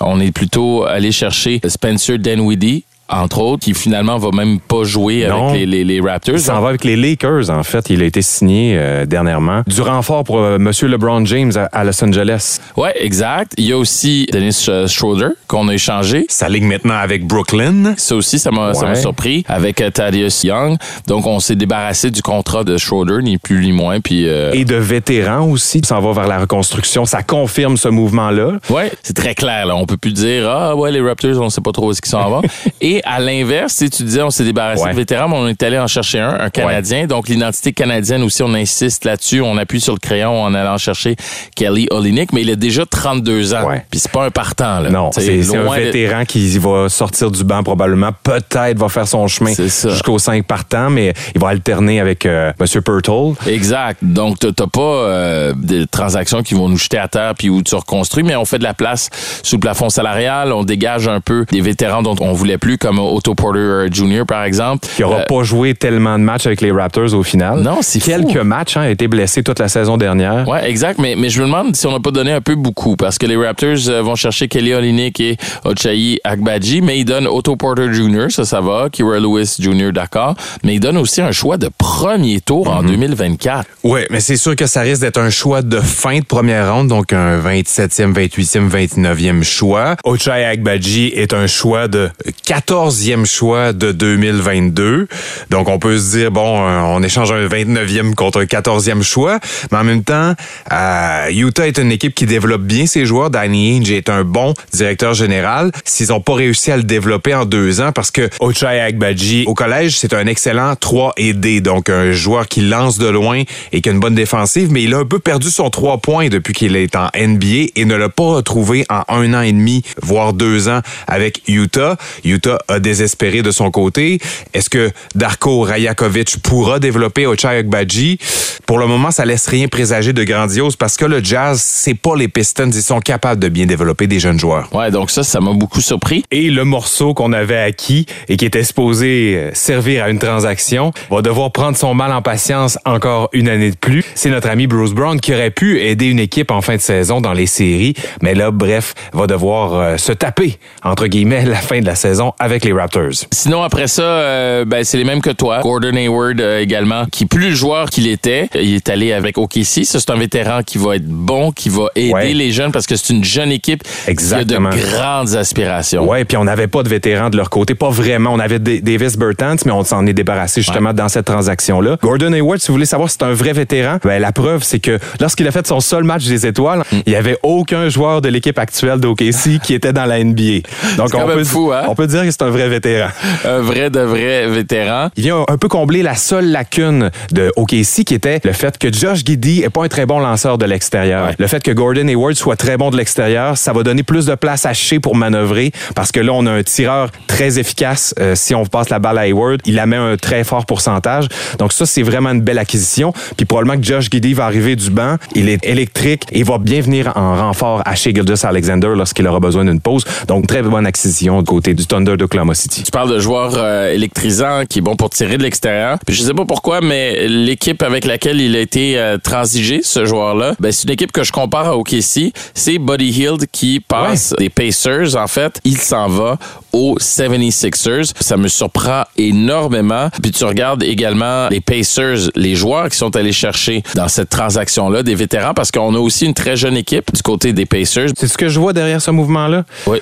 On est plutôt allé chercher Spencer Dinwiddie, entre autres, qui finalement va même pas jouer Non. avec les, les, les Raptors. Il s'en va avec les Lakers, en fait. Il a été signé euh, dernièrement. Du renfort pour euh, Monsieur LeBron James à, à Los Angeles. Ouais, exact. Il y a aussi Dennis euh, Schroeder qu'on a échangé. Ça ligue maintenant avec Brooklyn. Ça aussi, ça m'a ça Ouais. surpris avec euh, Thaddeus Young. Donc, on s'est débarrassé du contrat de Schroeder, ni plus ni moins. Puis, euh, Et de vétérans aussi. S'en va vers la reconstruction. Ça confirme ce mouvement-là. Ouais, c'est très clair. Là. On peut plus dire ah ouais les Raptors, on sait pas trop où est-ce qu'ils s'en vont. *laughs* Et à l'inverse, si tu disais on s'est débarrassé Ouais. de vétérans, mais on est allé en chercher un, un Canadien. Donc l'identité canadienne aussi, on insiste là-dessus. On appuie sur le crayon en allant chercher Kelly Olynyk, mais il a déjà 32 ans. Ouais. Puis c'est pas un partant. Là. Non, c'est un de- vétéran qui va sortir du banc probablement. Peut-être va faire son chemin jusqu'aux cinq partants, mais il va alterner avec euh, Monsieur Pirtle. Exact. Donc, t'as t'as pas euh, des transactions qui vont nous jeter à terre puis où tu reconstruis, mais on fait de la place sous le plafond salarial. On dégage un peu des vétérans dont on voulait plus, comme Otto Porter euh, Jr., par exemple. qui n'aura Euh, pas joué tellement de matchs avec les Raptors au final. Non, c'est fou. Quelques matchs, hein, a été blessé toute la saison dernière. Ouais, exact. Mais, mais je me demande si on n'a pas donné un peu beaucoup parce que les Raptors euh, vont chercher Kelly Olynyk et Ochai Agbaji, mais ils donnent Otto Porter Jr., ça, ça va. Kira Lewis Jr., d'accord. Mais ils donnent aussi un choix de premier tour en 2024. Oui, mais c'est sûr que ça risque d'être un choix de fin de première ronde, donc un 27e, 28e, 29e choix. Ochai Agbaji est un choix de 14e choix de 2022. Donc on peut se dire, bon, euh, on échange un 29e contre un 14e choix, mais en même temps, euh, Utah est une équipe qui développe bien ses joueurs. Danny Ainge est un bon directeur général. S'ils n'ont pas réussi à le développer en deux ans, parce que Ochai Agbaji, au collège, c'est un excellent 3 et D, donc un joueur qui lance de loin et qui a une bonne défensive, mais il a un peu perdu son 3 points depuis qu'il est en NBA et ne l'a pas retrouvé en un an et demi, voire deux ans avec Utah. Utah a désespéré de son côté. Est-ce que Darko Rajakovic pourra développer Ochai Agbaji? Pour le moment, ça laisse rien présager de grandiose parce que le Jazz, c'est pas les Pistons. Ils sont capables de bien développer des jeunes joueurs. Ouais, donc ça, ça m'a beaucoup surpris. Et le morceau qu'on avait acquis et qui était supposé euh, servir à une transaction va devoir prendre son mal en patience encore une année de plus. C'est notre ami Bruce Brown qui aurait pu aider une équipe en fin de saison dans les séries, mais là, bref, va devoir euh, se taper, entre guillemets, *laughs* la fin de la saison avec les Raptors. Sinon, après ça, euh, ben, c'est les mêmes que toi. Gordon Hayward euh, également, qui plus le joueur qu'il était. Il est allé avec OKC. Ça, c'est un vétéran qui va être bon, qui va aider Ouais. les jeunes parce que c'est une jeune équipe Exactement. qui a de grandes aspirations. Ouais, puis on n'avait pas de vétérans de leur côté, pas vraiment. On avait Davis Bertans, mais on s'en est débarrassé justement dans cette transaction-là. Gordon Hayward, si vous voulez savoir si c'est un vrai vétéran, ben, la preuve, c'est que lorsqu'il a fait son seul match des étoiles, Mm. il y avait aucun joueur de l'équipe actuelle d'OKC qui était dans la NBA. *laughs* Donc on peut, fou, hein? on peut dire que c'est un vrai vétéran. Un vrai de vrai vétéran. Il vient un peu combler la seule lacune de OKC qui était le fait que Josh Giddy est pas un très bon lanceur de l'extérieur. Le fait que Gordon Hayward soit très bon de l'extérieur, ça va donner plus de place à Shea pour manœuvrer parce que là on a un tireur très efficace. Euh, si on passe la balle à Hayward, il la met un très fort pourcentage. Donc ça c'est vraiment une belle acquisition. Puis probablement que Josh Giddy va arriver du banc, il est électrique et va bien venir en renfort à Shea Gildas Alexander lorsqu'il aura besoin d'une pause. Donc très bonne acquisition du côté du Thunder City. Tu parles de joueur euh, électrisant qui est bon pour tirer de l'extérieur. Puis je sais pas pourquoi, mais l'équipe avec laquelle il a été euh, transigé, ce joueur-là, ben c'est une équipe que je compare à OKC. C'est Buddy Hield qui passe des Pacers. En fait, il s'en va aux 76ers. Ça me surprend énormément. Puis tu regardes également les Pacers, les joueurs qui sont allés chercher dans cette transaction-là, des vétérans, parce qu'on a aussi une très jeune équipe du côté des Pacers. C'est ce que je vois derrière ce mouvement-là? Oui.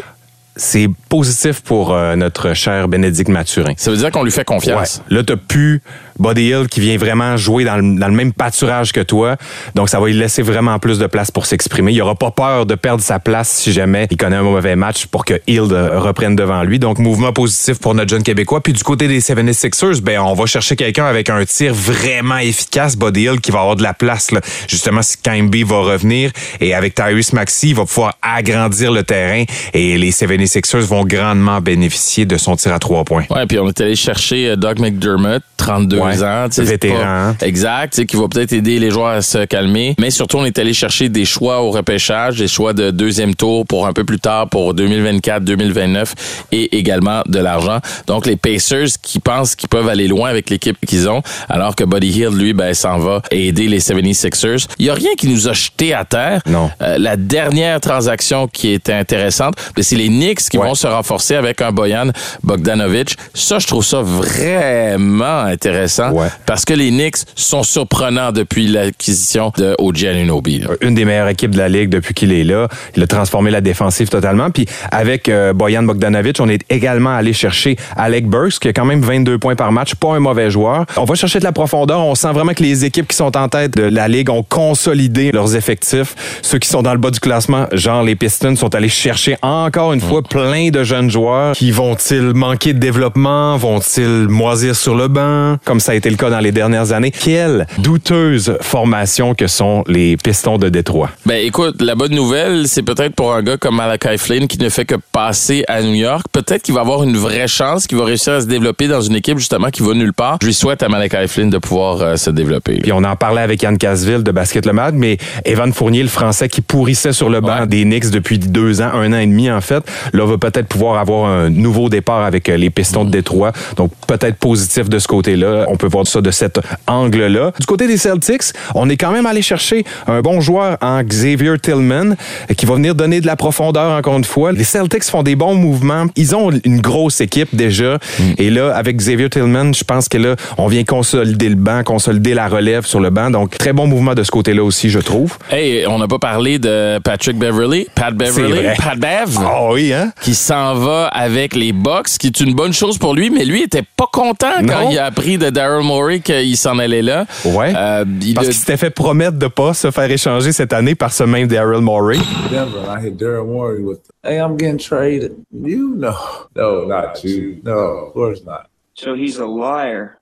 C'est positif pour euh, notre cher Bénédicte Mathurin. Ça veut dire qu'on lui fait confiance. Ouais. Là, t'as plus Body Hill qui vient vraiment jouer dans le, dans le, même pâturage que toi. Donc, ça va lui laisser vraiment plus de place pour s'exprimer. Il aura pas peur de perdre sa place si jamais il connaît un mauvais match pour que Hill euh, reprenne devant lui. Donc, mouvement positif pour notre jeune Québécois. Puis du côté des 76ers, ben, on va chercher quelqu'un avec un tir vraiment efficace, Body Hill, qui va avoir de la place. Là. Justement, si Kimby va revenir et avec Tyrese Maxey, il va pouvoir agrandir le terrain et les 76ers vont grandement bénéficier de son tir à trois points. Ouais, puis on est allé chercher Doug McDermott, 32 ouais, ans. Vétéran. Pas, exact, qui va peut-être aider les joueurs à se calmer. Mais surtout, on est allé chercher des choix au repêchage, des choix de deuxième tour pour un peu plus tard, pour 2024, 2029 et également de l'argent. Donc, les Pacers qui pensent qu'ils peuvent aller loin avec l'équipe qu'ils ont, alors que Buddy Hill, lui, ben, s'en va aider les 76ers. Il y a rien qui nous a jeté à terre. Non. Euh, la dernière transaction qui était intéressante, ben, c'est les Knicks qui ouais. vont se renforcer avec un Boyan Bogdanovic. Ça, je trouve ça vraiment intéressant ouais. parce que les Knicks sont surprenants depuis l'acquisition de OG Anunoby. Là. Une des meilleures équipes de la ligue depuis qu'il est là. Il a transformé la défensive totalement. Puis avec euh, Boyan Bogdanovic, on est également allé chercher Alec Burks, qui a quand même 22 points par match, pas un mauvais joueur. On va chercher de la profondeur. On sent vraiment que les équipes qui sont en tête de la ligue ont consolidé leurs effectifs. Ceux qui sont dans le bas du classement, genre les Pistons, sont allés chercher encore une fois plein de jeunes joueurs. Qui vont-ils manquer de développement? Vont-ils moisir sur le banc? Comme ça a été le cas dans les dernières années. Quelle douteuse formation que sont les Pistons de Détroit. Ben écoute, la bonne nouvelle, c'est peut-être pour un gars comme Malachi Flynn qui ne fait que passer à New York, peut-être qu'il va avoir une vraie chance, qu'il va réussir à se développer dans une équipe justement qui va nulle part. Je lui souhaite à Malachi Flynn de pouvoir euh, se développer. Puis on en parlait avec Yann Casville de Basket Le Mag, mais Evan Fournier, le Français qui pourrissait sur le banc ouais. des Knicks depuis deux ans, un an et demi en fait, là va peut-être pouvoir avoir un nouveau départ avec euh, les Pistons de Détroit. Donc peut-être positif de ce côté-là. On peut voir ça de cet angle-là. Du côté des Celtics, on est quand même allé chercher un bon joueur en Xavier Tillman qui va venir donner de la profondeur encore une fois. Les Celtics font des bons mouvements. Ils ont une grosse équipe déjà. Mm. Et là, avec Xavier Tillman, je pense que là, on vient consolider le banc, consolider la relève sur le banc. Donc, très bon mouvement de ce côté-là aussi, je trouve. Hey, on n'a pas parlé de Patrick Beverly, Pat Beverly, Pat Bev. Oh oui, hein? Qui s'en va avec les Bucks, qui est une bonne chose pour lui, mais lui était pas content non. quand il a appris de Daryl Morey qu'il s'en allait là. Ouais. Euh, il Parce a... qu'il s'était fait promettre de pas se faire échanger cette année par ce même Daryl Morey. Denver, I hit Daryl Morey with, hey, I'm getting traded. You? No. No, not you. No, of course not. So he's a liar.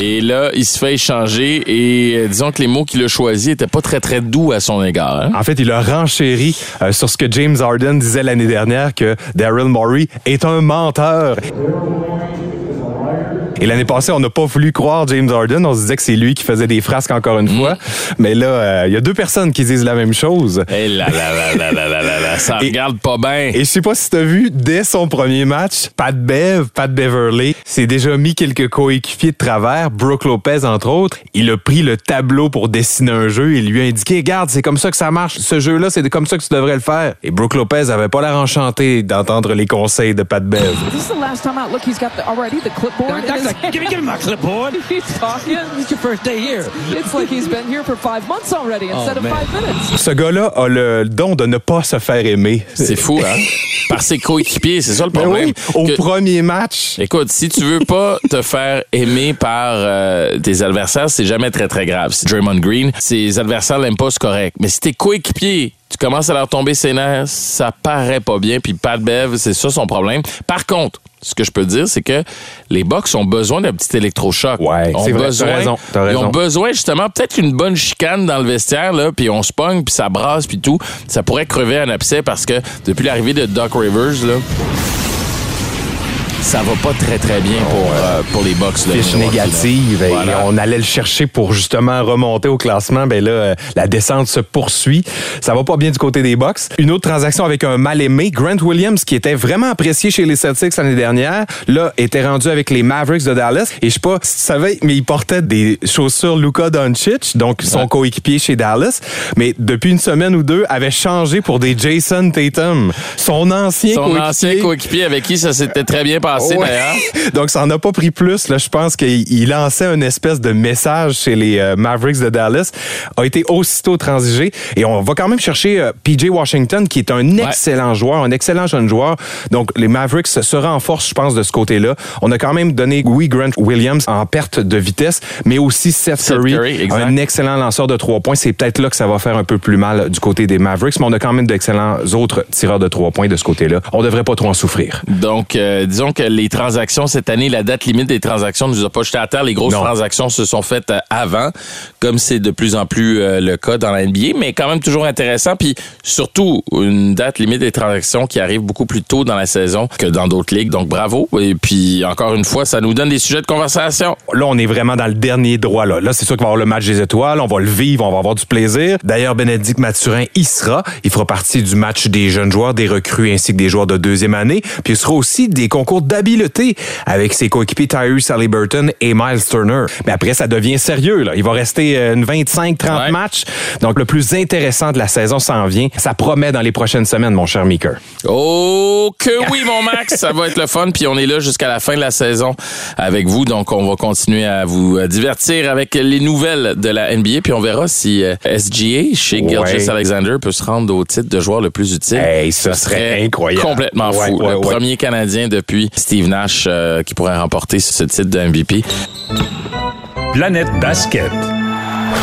Et là, il se fait échanger et euh, disons que les mots qu'il a choisis étaient pas très très doux à son égard. Hein? En fait, il a renchéri euh, sur ce que James Harden disait l'année dernière que Daryl Morey est un menteur. Et l'année passée, on n'a pas voulu croire James Harden. On se disait que c'est lui qui faisait des frasques encore une mmh. fois. Mais là, il euh, y a deux personnes qui disent la même chose. Et là, là, là, là, là, là, là, là ça et, regarde pas bien. Et je sais pas si tu as vu, dès son premier match, Pat Bev, Pat Beverly, s'est déjà mis quelques coéquipiers de travers. Brooke Lopez, entre autres. Il a pris le tableau pour dessiner un jeu et lui a indiqué, regarde, c'est comme ça que ça marche. Ce jeu-là, c'est comme ça que tu devrais le faire. Et Brooke Lopez avait pas l'air enchanté d'entendre les conseils de Pat Bev. Give me, give me my clipboard. *laughs* He's talking. It's your first day here. It's like he's been here for five months already instead oh, of five minutes. Ce gars-là a le don de ne pas se faire aimer. C'est fou, hein? *laughs* Par ses coéquipiers, c'est ça le problème. Oui, au que... premier match. Écoute, si tu veux pas te faire aimer par euh, tes adversaires, c'est jamais très très grave. Si Draymond Green, ses adversaires l'aiment pas, c'est correct. Mais si tes coéquipiers tu commences à leur tomber ses nerfs, ça paraît pas bien. Puis Pat Bev, c'est ça son problème. Par contre, ce que je peux dire, c'est que les Bucks ont besoin d'un petit électrochoc. Ouais, c'est vrai, besoin, t'as raison, t'as raison. Ils ont besoin justement peut-être une bonne chicane dans le vestiaire là, puis on se pogne, puis ça brasse, puis tout. Ça pourrait crever un abcès parce que depuis l'arrivée de Doc Rivers là ça va pas très très bien pour euh, pour les là. Fiche négative et voilà. on allait le chercher pour justement remonter au classement. Ben là, euh, la descente se poursuit. Ça va pas bien du côté des Bucks. Une autre transaction avec un mal aimé, Grant Williams, qui était vraiment apprécié chez les Celtics l'année dernière, là était rendu avec les Mavericks de Dallas. Et je sais pas si tu savais, mais il portait des chaussures Luka Doncic, donc son ouais. coéquipier chez Dallas. Mais depuis une semaine ou deux, avait changé pour des Jason Tatum, son ancien son coéquipier. ancien coéquipier avec qui ça s'était très bien passé passé, Ouais. d'ailleurs. *laughs* Donc, ça en a pas pris plus. Là, je pense qu'il il lançait une espèce de message chez les euh, Mavericks de Dallas. A été aussitôt transigé. Et on va quand même chercher euh, PJ Washington, qui est un excellent joueur, un excellent jeune joueur. Donc, les Mavericks se renforcent, je pense, de ce côté-là. On a quand même donné oui Grant Williams en perte de vitesse, mais aussi Seth, Seth Curry, Curry, exact. un excellent lanceur de trois points. C'est peut-être là que ça va faire un peu plus mal du côté des Mavericks, mais on a quand même d'excellents autres tireurs de trois points de ce côté-là. On devrait pas trop en souffrir. Donc, euh, disons que les transactions cette année, la date limite des transactions ne nous a pas jeté à terre. Les grosses Non. transactions se sont faites euh, avant, comme c'est de plus en plus euh, le cas dans la NBA, mais quand même toujours intéressant. Puis surtout, une date limite des transactions qui arrive beaucoup plus tôt dans la saison que dans d'autres ligues. Donc, bravo. Et puis, encore une fois, ça nous donne des sujets de conversation. Là, on est vraiment dans le dernier droit. Là, là c'est sûr qu'il va avoir le match des étoiles. On va le vivre, on va avoir du plaisir. D'ailleurs, Bénédicte Mathurin y sera. Il fera partie du match des jeunes joueurs, des recrues ainsi que des joueurs de deuxième année. Puis il sera aussi des concours d'habileté avec ses coéquipiers Tyrese Halliburton et Miles Turner. Mais après, ça devient sérieux. Là. Il va rester euh, une 25-30 matchs. Donc, le plus intéressant de la saison s'en vient. Ça promet dans les prochaines semaines, mon cher Meeker. Oh que oui, mon Max, ça va être le fun. Puis on est là jusqu'à la fin de la saison avec vous. Donc on va continuer à vous divertir avec les nouvelles de la NBA. Puis on verra si euh, SGA chez Ouais. Alexander peut se rendre au titre de joueur le plus utile. Hey, ce serait incroyable. Complètement Ouais, fou. ouais, le ouais. premier Canadien depuis Steve Nash euh, qui pourrait remporter ce titre de MVP. Planète Basket.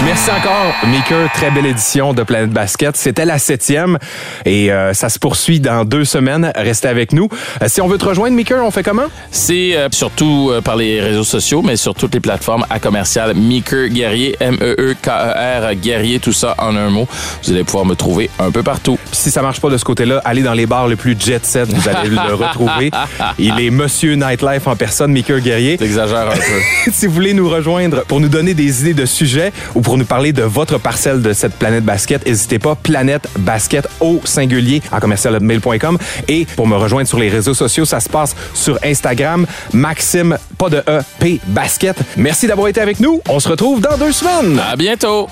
Merci encore, Maker. Très belle édition de Planète Basket. C'était la septième et euh, ça se poursuit dans deux semaines. Restez avec nous. Euh, si on veut te rejoindre, Maker, on fait comment? C'est euh, surtout par les réseaux sociaux, mais sur toutes les plateformes à commercial Meeker Guerrier, M-E-E-K-E-R, Guerrier, tout ça en un mot. Vous allez pouvoir me trouver un peu partout. Puis si ça marche pas de ce côté-là, allez dans les bars les plus jet set, vous allez le retrouver. *laughs* Il est Monsieur Nightlife en personne, Maker Guerrier. T'exagères un peu. *laughs* si vous voulez nous rejoindre pour nous donner des idées de sujets ou pour nous parler de votre parcelle de cette planète basket, n'hésitez pas, planète basket au singulier à commercialmail.com. Et pour me rejoindre sur les réseaux sociaux, ça se passe sur Instagram, Maxime, pas de E, P, basket. Merci d'avoir été avec nous. On se retrouve dans deux semaines. À bientôt.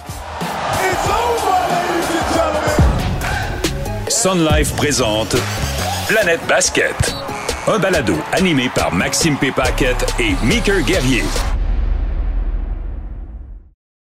Sun Life présente Planète Basket. Un balado animé par Maxime P. Paquette et Meeker Guerrier.